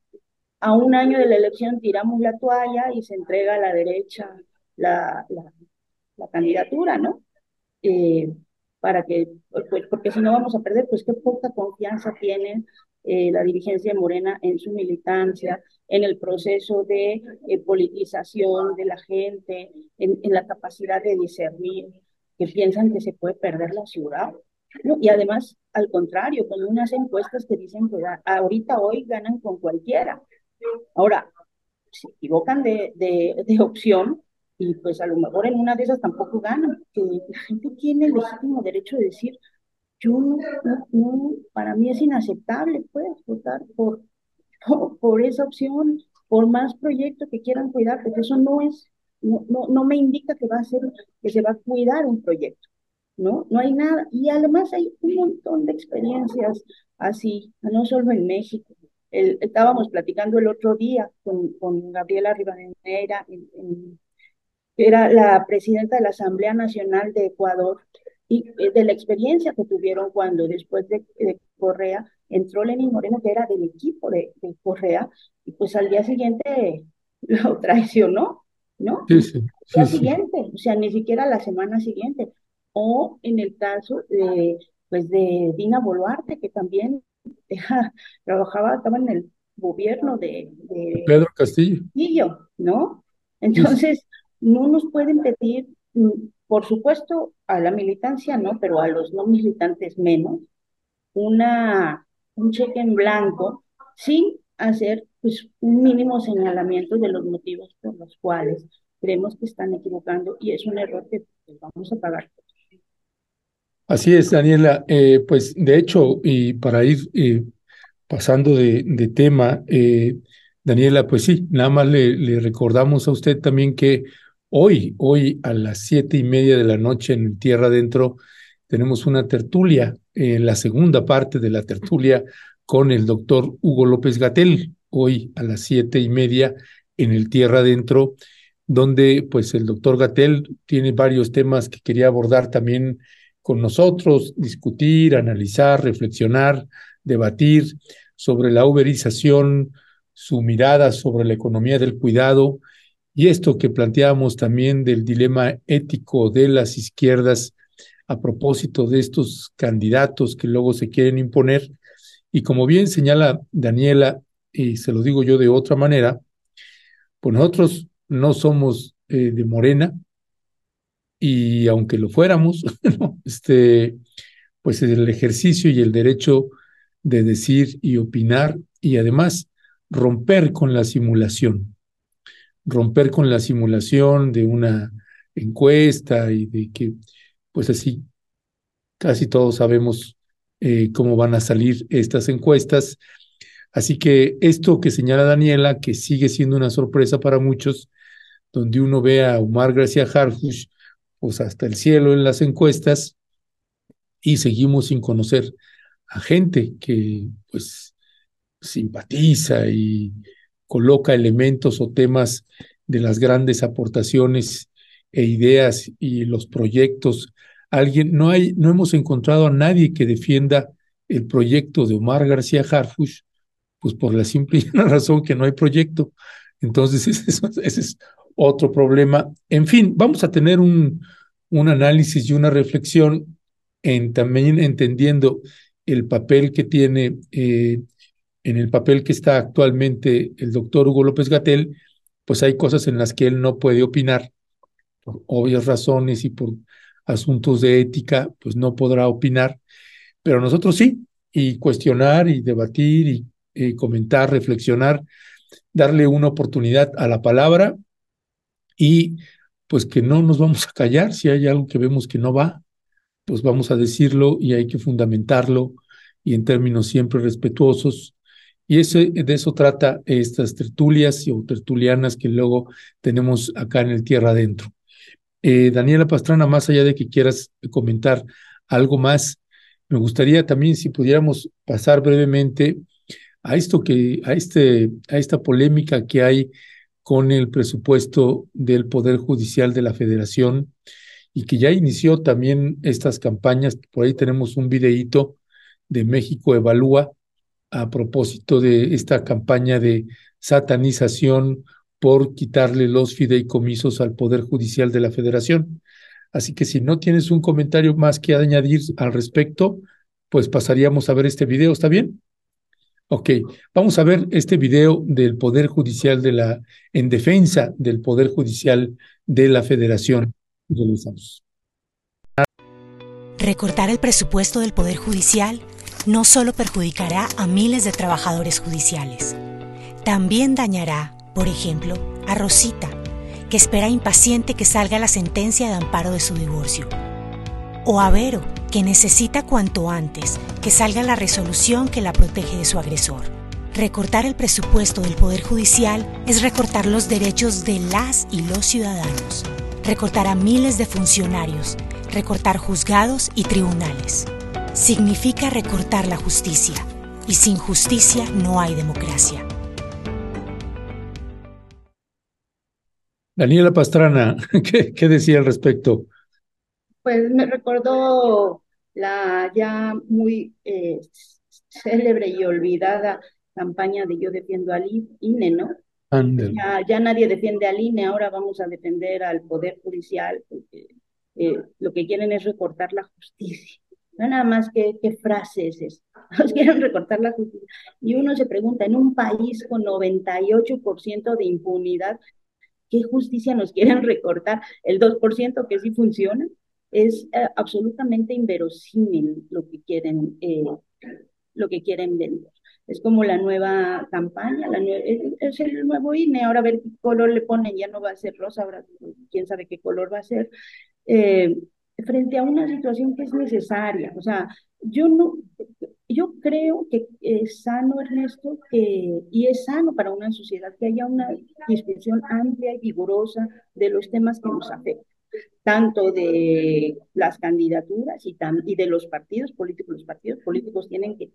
a un año de la elección tiramos la toalla y se entrega a la derecha la, la, candidatura, ¿no? Eh, para que, pues, porque si no vamos a perder, pues qué poca confianza tiene eh, la dirigencia de Morena en su militancia, en el proceso de eh, politización de la gente, en, en, la capacidad de discernir, que piensan que se puede perder la ciudad. ¿no? Y además, al contrario, con unas encuestas que dicen que ahorita hoy ganan con cualquiera. Ahora, se equivocan de, de, de opción, y pues a lo mejor en una de esas tampoco ganan, la gente tiene el legítimo derecho de decir, yo no, no, para mí es inaceptable, pues, votar por, por, esa opción, por más proyectos que quieran cuidar, porque eso no es, no, no, no me indica que va a ser, que se va a cuidar un proyecto, ¿no? No hay nada, y además hay un montón de experiencias así, no solo en México, el, estábamos platicando el otro día con, con Gabriela Rivadeneira en, en, era la presidenta de la Asamblea Nacional de Ecuador, y eh, de la experiencia que tuvieron cuando después de, Correa entró Lenín Moreno, que era del equipo de, Correa, y pues al día siguiente [LAUGHS] lo traicionó, ¿no? Sí, sí, sí, día siguiente, o sea, ni siquiera la semana siguiente. O en el caso de, pues de Dina Boluarte, que también [LAUGHS] trabajaba, estaba en el gobierno de, de Pedro Castillo. Castillo, ¿no? Entonces, no nos pueden pedir, mm, por supuesto, a la militancia no, pero a los no militantes menos, una, un cheque en blanco sin hacer pues, un mínimo señalamiento de los motivos por los cuales creemos que están equivocando y es un error que vamos a pagar. Así es, Daniela. Eh, pues de hecho, y para ir pasando de, tema, eh, Daniela, pues sí, nada más le recordamos a usted también que Hoy, hoy a las siete y media de la noche en Tierra Adentro, tenemos una tertulia, en la segunda parte de la tertulia con el doctor Hugo López Gatel, hoy a las siete y media en el Tierra Adentro, donde pues el doctor Gatel tiene varios temas que quería abordar también con nosotros, discutir, analizar, reflexionar, debatir sobre la uberización, su mirada sobre la economía del cuidado y esto que planteábamos también del dilema ético de las izquierdas a propósito de estos candidatos que luego se quieren imponer. Y como bien señala Daniela, y se lo digo yo de otra manera, pues nosotros no somos eh, de Morena, y aunque lo fuéramos, [LAUGHS] este, pues el ejercicio y el derecho de decir y opinar y además romper con la simulación romper con la simulación de una encuesta y de que, pues así, casi todos sabemos eh, cómo van a salir estas encuestas, Así que esto que señala Daniela, que sigue siendo una sorpresa para muchos, donde uno ve a Omar García Harfush, pues hasta el cielo en las encuestas, y seguimos sin conocer a gente que pues simpatiza y coloca elementos o temas de las grandes aportaciones e ideas y los proyectos. Alguien, no hay, no hemos encontrado a nadie que defienda el proyecto de Omar García Harfush, pues por la simple [LAUGHS] razón que no hay proyecto. Entonces, [LAUGHS] ese es, otro problema. En fin, vamos a tener un, un análisis y una reflexión en también entendiendo el papel que tiene, eh, en el papel que está actualmente el doctor Hugo López Gatel, pues hay cosas en las que él no puede opinar, por obvias razones y por asuntos de ética, pues no podrá opinar, pero nosotros sí, y cuestionar y debatir y comentar, reflexionar, darle una oportunidad a la palabra y pues que no nos vamos a callar si hay algo que vemos que no va, pues vamos a decirlo y hay que fundamentarlo y en términos siempre respetuosos. Y ese, de eso trata estas tertulias o tertulianas que luego tenemos acá en el Tierra Adentro. Eh, Daniela Pastrana, más allá de que quieras comentar algo más, me gustaría también si pudiéramos pasar brevemente a esto que, a este, a esta polémica que hay con el presupuesto del Poder Judicial de la Federación y que ya inició también estas campañas. Por ahí tenemos un videíto de México Evalúa a propósito de esta campaña de satanización por quitarle los fideicomisos al Poder Judicial de la Federación. Así que si no tienes un comentario más que añadir al respecto, pues pasaríamos a ver este video, ¿está bien? Ok, vamos a ver este video del Poder Judicial de la, en defensa del Poder Judicial de la Federación. Recortar el presupuesto del Poder Judicial no solo perjudicará a miles de trabajadores judiciales, también dañará, por ejemplo, a Rosita, que espera impaciente que salga la sentencia de amparo de su divorcio, o a Vero, que necesita cuanto antes que salga la resolución que la protege de su agresor. Recortar el presupuesto del Poder Judicial es recortar los derechos de las y los ciudadanos, recortar a miles de funcionarios, recortar juzgados y tribunales. Significa recortar la justicia, y sin justicia no hay democracia. Daniela Pastrana, [LAUGHS] ¿qué, decía al respecto? Pues me recordó la ya muy eh, célebre y olvidada campaña de Yo defiendo al INE, ¿no? Ya, ya, nadie defiende al INE, ahora vamos a defender al Poder Judicial, porque eh, lo que quieren es recortar la justicia. No nada más que qué frase es. [LAUGHS] Nos quieren recortar la justicia. Y uno se pregunta, en un país con 98% de impunidad, ¿qué justicia nos quieren recortar? ¿El 2% que sí funciona? Es eh, absolutamente inverosímil lo que quieren, eh, lo que quieren vender. Es como la nueva campaña, la es el nuevo INE, ahora a ver qué color le ponen, ya no va a ser rosa, ahora quién sabe qué color va a ser, eh, frente a una situación que es necesaria. O sea, yo no, yo creo que es sano, Ernesto, y es sano para una sociedad que haya una discusión amplia y vigorosa de los temas que nos afectan tanto de las candidaturas y, y de los partidos políticos. Los partidos políticos tienen que,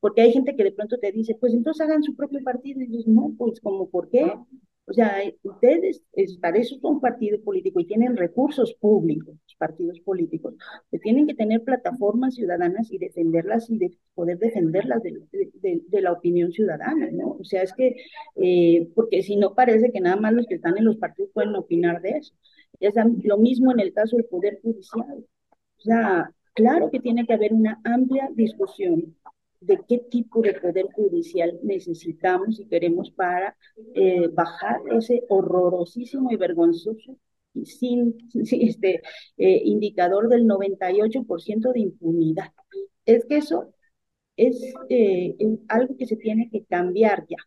porque hay gente que de pronto te dice, pues entonces hagan su propio partido, y dices, no, pues como, ¿por qué? O sea, ustedes, es, para eso son partidos políticos y tienen recursos públicos, partidos políticos, que tienen que tener plataformas ciudadanas y defenderlas y de poder defenderlas de, de, la opinión ciudadana, ¿no? O sea, es que, eh, porque si no parece que nada más los que están en los partidos pueden opinar de eso. Es lo mismo en el caso del Poder Judicial. O sea, claro que tiene que haber una amplia discusión de qué tipo de poder judicial necesitamos y queremos para eh, bajar ese horrorosísimo y vergonzoso sin, [LAUGHS] este eh, indicador del 98% de impunidad. Es que eso eh, es algo que se tiene que cambiar ya.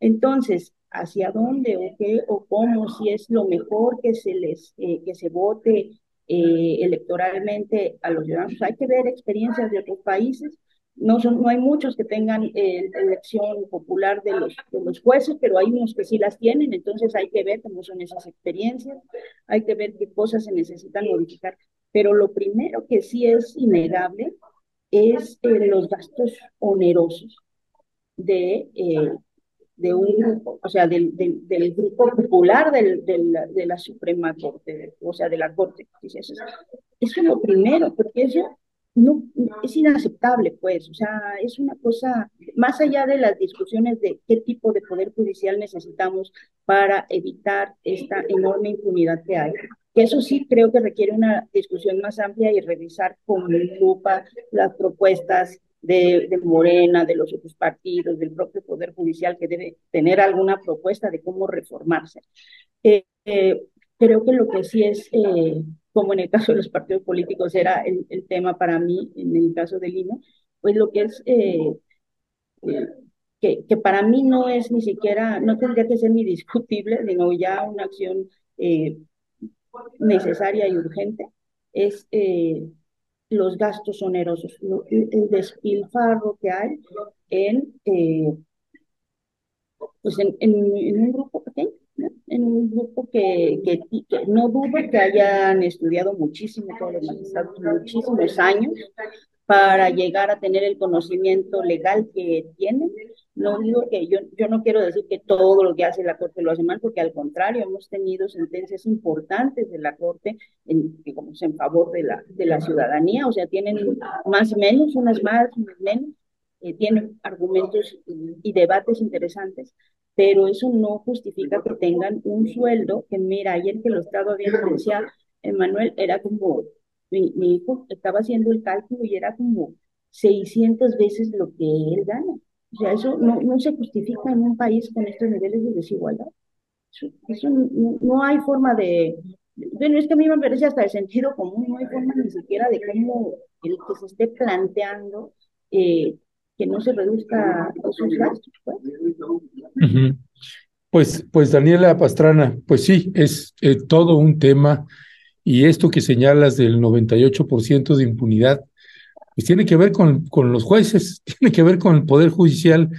Entonces, hacia dónde o qué o cómo, si es lo mejor que se les que se vote electoralmente a los ciudadanos. Hay que ver experiencias de otros países no, son, no hay muchos que tengan eh, elección popular de los, jueces, pero hay unos que sí las tienen, entonces hay que ver cómo son esas experiencias, hay que ver qué cosas se necesitan modificar. Pero lo primero que sí es innegable es eh, los gastos onerosos de, eh, de un o sea, del, del, grupo popular del, de la Suprema Corte, o sea, de la Corte. Eso es lo primero, porque eso no, es inaceptable, pues, o sea, es una cosa, más allá de las discusiones de qué tipo de poder judicial necesitamos para evitar esta enorme impunidad que hay, que eso sí creo que requiere una discusión más amplia y revisar con lupa las propuestas de, de, Morena, de los otros partidos, del propio Poder Judicial, que debe tener alguna propuesta de cómo reformarse. Eh, eh, creo que lo que sí es eh, como en el caso de los partidos políticos era el, el tema para mí, en el caso del INE, pues lo que es, eh, eh, que, que, para mí no es ni siquiera, no tendría que ser ni discutible, [LAUGHS] sino ya una acción eh, necesaria y urgente, es eh, los gastos onerosos, el, despilfarro que hay en, pues en, en un grupo pequeño en un grupo que, que, que, no dudo que hayan estudiado muchísimo todos los magistrados, muchísimos años, para llegar a tener el conocimiento legal que tienen. No digo que yo, yo no quiero decir que todo lo que hace la Corte lo hace mal, porque al contrario, hemos tenido sentencias importantes de la Corte, en, digamos, en favor de la, de la ciudadanía, o sea, tienen más o menos, unas más, unas menos, eh, tienen argumentos y, y debates interesantes, pero eso no justifica que tengan un sueldo que, mira, ayer que lo estaba viendo, decía Emanuel, era como, mi, mi, hijo estaba haciendo el cálculo y era como 600 veces lo que él gana. O sea, eso no, no se justifica en un país con estos niveles de desigualdad. Eso, eso no, no, hay forma de... Bueno, es que a mí me parece hasta el sentido común, no hay forma ni siquiera de cómo el que se esté planteando eh, que no se reduzca esos gastos. Pues. Uh -huh. pues, pues Daniela Pastrana, pues sí, es eh, todo un tema y esto que señalas del 98% de impunidad, pues tiene que ver con, con los jueces, [LAUGHS] tiene que ver con el Poder Judicial,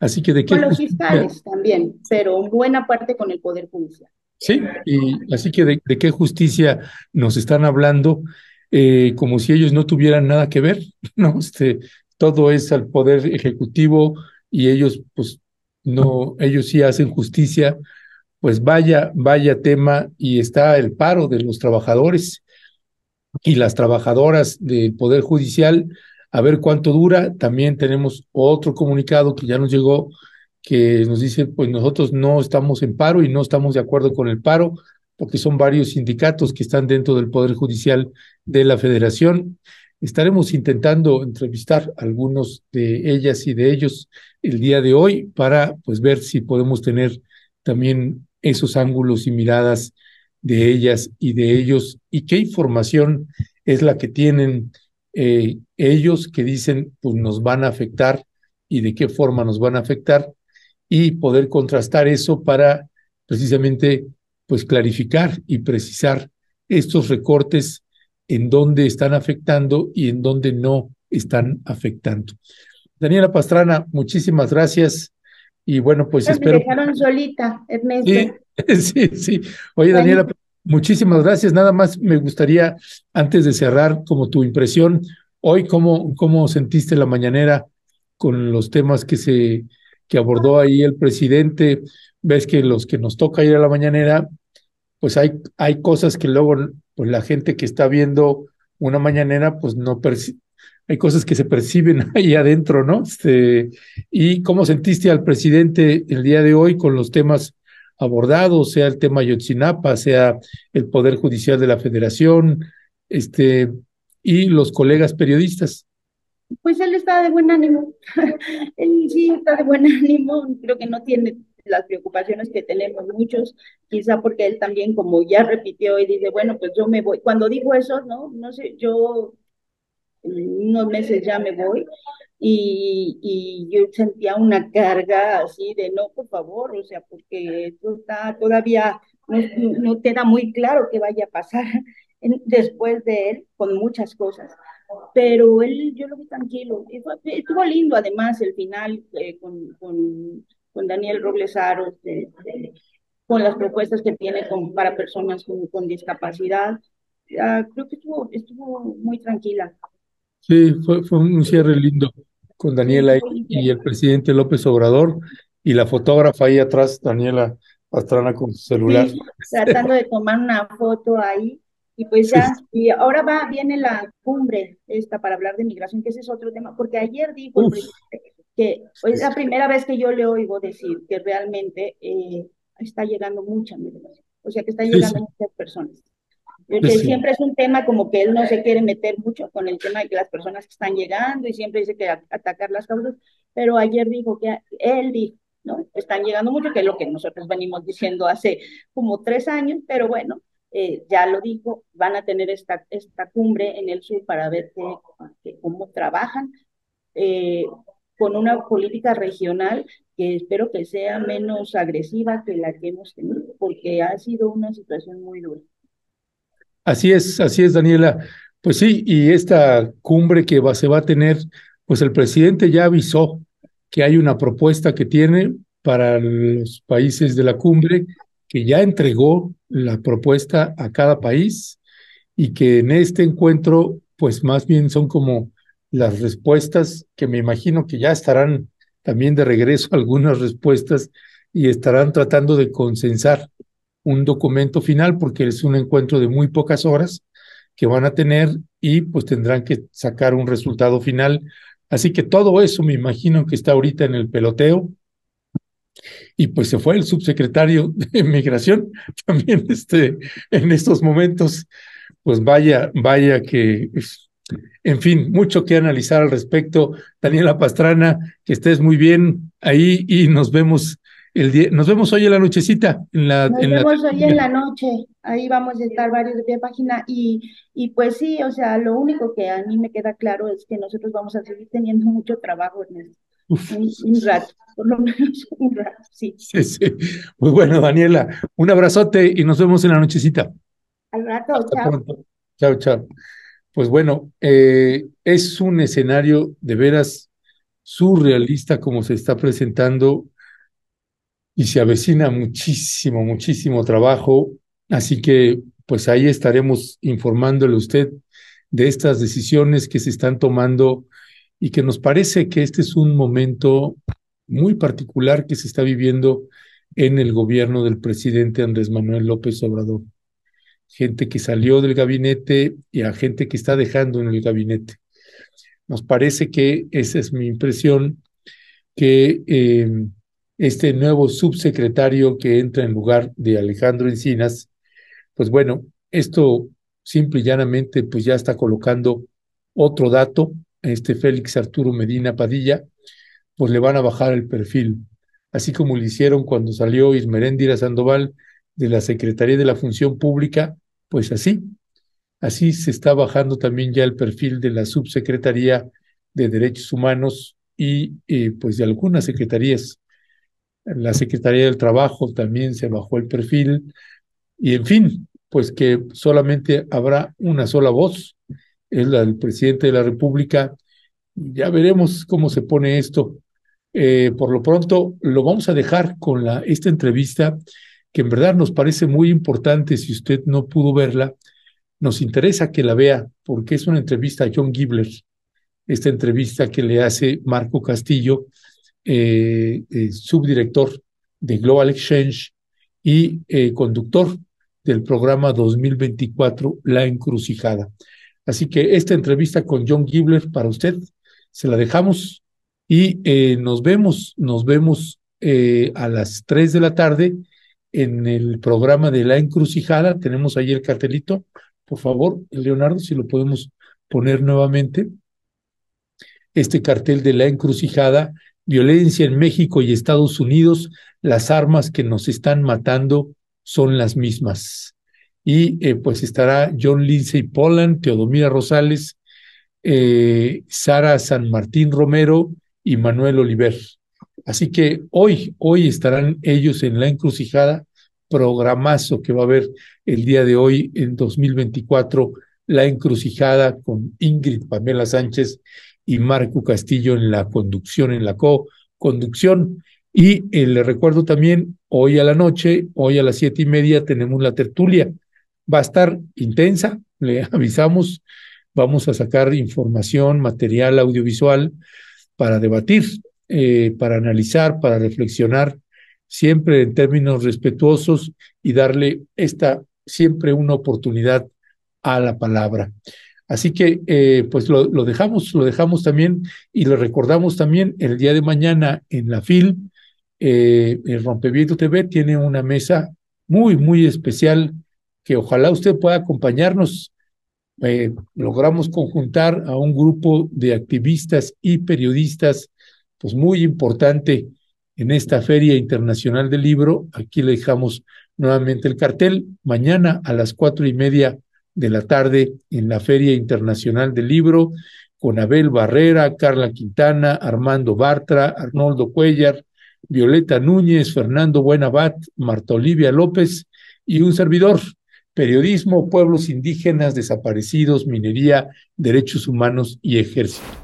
así que de qué... Con los fiscales también, pero buena parte con el Poder Judicial. Sí, y así que de, de qué justicia nos están hablando, eh, como si ellos no tuvieran nada que ver, [LAUGHS] ¿no? Este, todo es al poder ejecutivo y ellos pues no ellos sí hacen justicia pues vaya vaya tema y está el paro de los trabajadores y las trabajadoras del poder judicial. A ver cuánto dura. También tenemos otro comunicado que ya nos llegó que nos dice pues nosotros no estamos en paro y no estamos de acuerdo con el paro porque son varios sindicatos que están dentro del poder judicial de la federación Estaremos intentando entrevistar a algunos de ellas y de ellos el día de hoy para pues ver si podemos tener también esos ángulos y miradas de ellas y de ellos y qué información es la que tienen eh, ellos que dicen pues nos van a afectar y de qué forma nos van a afectar y poder contrastar eso para precisamente pues clarificar y precisar estos recortes en dónde están afectando y en dónde no están afectando. Daniela Pastrana, muchísimas gracias. Y bueno, pues Me espero. dejaron solita. Sí, [LAUGHS] sí, sí. Oye, bueno. Daniela, muchísimas gracias. Nada más me gustaría, antes de cerrar, como tu impresión, hoy, ¿cómo, cómo sentiste la mañanera con los temas que se que abordó ahí el presidente? Ves que los que nos toca ir a la mañanera, pues hay, hay cosas que luego pues la gente que está viendo una mañanera, pues no hay cosas que se perciben [LAUGHS] ahí adentro, ¿no? Este, ¿Y cómo sentiste al presidente el día de hoy con los temas abordados, sea el tema Yotzinapa, sea el Poder Judicial de la Federación, este, y los colegas periodistas? Pues él está de buen ánimo, [LAUGHS] él sí está de buen ánimo, creo que no tiene las preocupaciones que tenemos muchos, quizá porque él también, como ya repitió y dice, bueno, pues yo me voy. Cuando digo eso, no, no sé, yo unos meses ya me voy y, y yo sentía una carga así de no, por favor, o sea, porque esto está todavía, no, no queda muy claro qué vaya a pasar [LAUGHS] después de él con muchas cosas. Pero él, yo lo vi tranquilo. Estuvo lindo, además, el final eh, con, con, con, Daniel Robles Aros, con las propuestas que tiene con, para personas con, con discapacidad. Ah, creo que estuvo, estuvo muy tranquila. Sí, fue, fue un cierre lindo con Daniela y el presidente López Obrador y la fotógrafa ahí atrás, Daniela Pastrana con su celular. tratando de tomar una foto ahí. Y pues ya, y ahora va, viene la cumbre esta para hablar de migración, que ese es otro tema, porque ayer dijo el presidente que es la primera vez que yo le oigo decir que realmente eh, está llegando mucha migración, o sea que está llegando muchas personas. Porque siempre es un tema como que él no se quiere meter mucho con el tema de que las personas que están llegando y siempre dice que atacar las causas, pero ayer dijo que él dijo, ¿no? Están llegando mucho, que es lo que nosotros venimos diciendo hace como tres años, pero bueno, eh, ya lo dijo, van a tener esta, esta cumbre en el sur para ver que, cómo trabajan eh, con una política regional que espero que sea menos agresiva que la que hemos tenido, porque ha sido una situación muy dura. Así es, así es, Daniela. Pues sí, y esta cumbre que va, se va a tener, pues el presidente ya avisó que hay una propuesta que tiene para los países de la cumbre, que ya entregó la propuesta a cada país y que en este encuentro, pues más bien son como las respuestas que me imagino que ya estarán también de regreso [LAUGHS] algunas respuestas y estarán tratando de consensar un documento final porque es un encuentro de muy pocas horas que van a tener y pues tendrán que sacar un resultado final. Así que todo eso me imagino que está ahorita en el peloteo. Y pues se fue el subsecretario [LAUGHS] de Migración también este, en estos momentos. Pues vaya, vaya que, en fin, mucho que analizar al respecto. Daniela Pastrana, que estés muy bien ahí y nos vemos nos vemos hoy en la nochecita. En la, nos vemos hoy en la noche, ahí vamos a estar varios de pie página y, y pues sí, o sea, lo único que a mí me queda claro es que nosotros vamos a seguir teniendo mucho trabajo, en Un, un, rato, por lo menos [LAUGHS] un rato, sí. Sí, sí. Muy bueno, Daniela. Un abrazote y nos vemos en la nochecita. Al rato, chao. Chao, chao. Pues bueno, eh, es un escenario de veras surrealista como se está presentando y se avecina muchísimo, muchísimo trabajo. Así que pues ahí estaremos informándole a usted de estas decisiones que se están tomando y que nos parece que este es un momento muy particular que se está viviendo en el gobierno del presidente Andrés Manuel López Obrador. Gente que salió del gabinete y a gente que está dejando en el gabinete. Nos parece que esa es mi impresión, que eh, este nuevo subsecretario que entra en lugar de Alejandro Encinas, pues bueno, esto simple y llanamente pues ya está colocando otro dato, este Félix Arturo Medina Padilla, pues le van a bajar el perfil, así como lo hicieron cuando salió Ismeréndira Sandoval de la Secretaría de la Función Pública, pues así, así se está bajando también ya el perfil de la Subsecretaría de Derechos Humanos y eh, pues de algunas secretarías la Secretaría del Trabajo también se bajó el perfil, y en fin, pues que solamente habrá una sola voz, es la del presidente de la República. Ya veremos cómo se pone esto. Eh, por lo pronto, lo vamos a dejar con la, esta entrevista, que en verdad nos parece muy importante. Si usted no pudo verla, nos interesa que la vea, porque es una entrevista a John Gibler, esta entrevista que le hace Marco Castillo eh, eh, subdirector de Global Exchange y eh, conductor del programa 2024 La Encrucijada. Así que esta entrevista con John Gibler para usted se la dejamos y nos vemos, nos vemos a las 3 de la tarde en el programa de La Encrucijada. Tenemos ahí el cartelito. Por favor, Leonardo, si lo podemos poner nuevamente. Este cartel de La Encrucijada violencia en México y Estados Unidos, las armas que nos están matando son las mismas. Y eh, pues estará John Lindsay Poland, Teodomira Rosales, eh, Sara San Martín Romero y Manuel Oliver. Así que hoy, hoy estarán ellos en la encrucijada programazo que va a haber el día de hoy en 2024, La Encrucijada con Ingrid Pamela Sánchez y Marco Castillo en la conducción, en la co-conducción. Y eh, le recuerdo también, hoy a la noche, hoy a las siete y media, tenemos la tertulia. Va a estar intensa, le [LAUGHS] avisamos, vamos a sacar información, material audiovisual para debatir, eh, para analizar, para reflexionar, siempre en términos respetuosos y darle esta siempre una oportunidad a la palabra. Así que, eh, pues lo, dejamos, lo dejamos también y lo recordamos también el día de mañana en la FIL. Eh, el Rompeviento TV tiene una mesa muy, muy especial que ojalá usted pueda acompañarnos. Eh, logramos conjuntar a un grupo de activistas y periodistas, pues muy importante en esta Feria Internacional del Libro. Aquí le dejamos nuevamente el cartel. Mañana a las cuatro y media de la tarde en la Feria Internacional del Libro con Abel Barrera, Carla Quintana, Armando Bartra, Arnoldo Cuellar, Violeta Núñez, Fernando Buenabat, Marta Olivia López y un servidor, periodismo, pueblos indígenas, desaparecidos, minería, derechos humanos y ejército.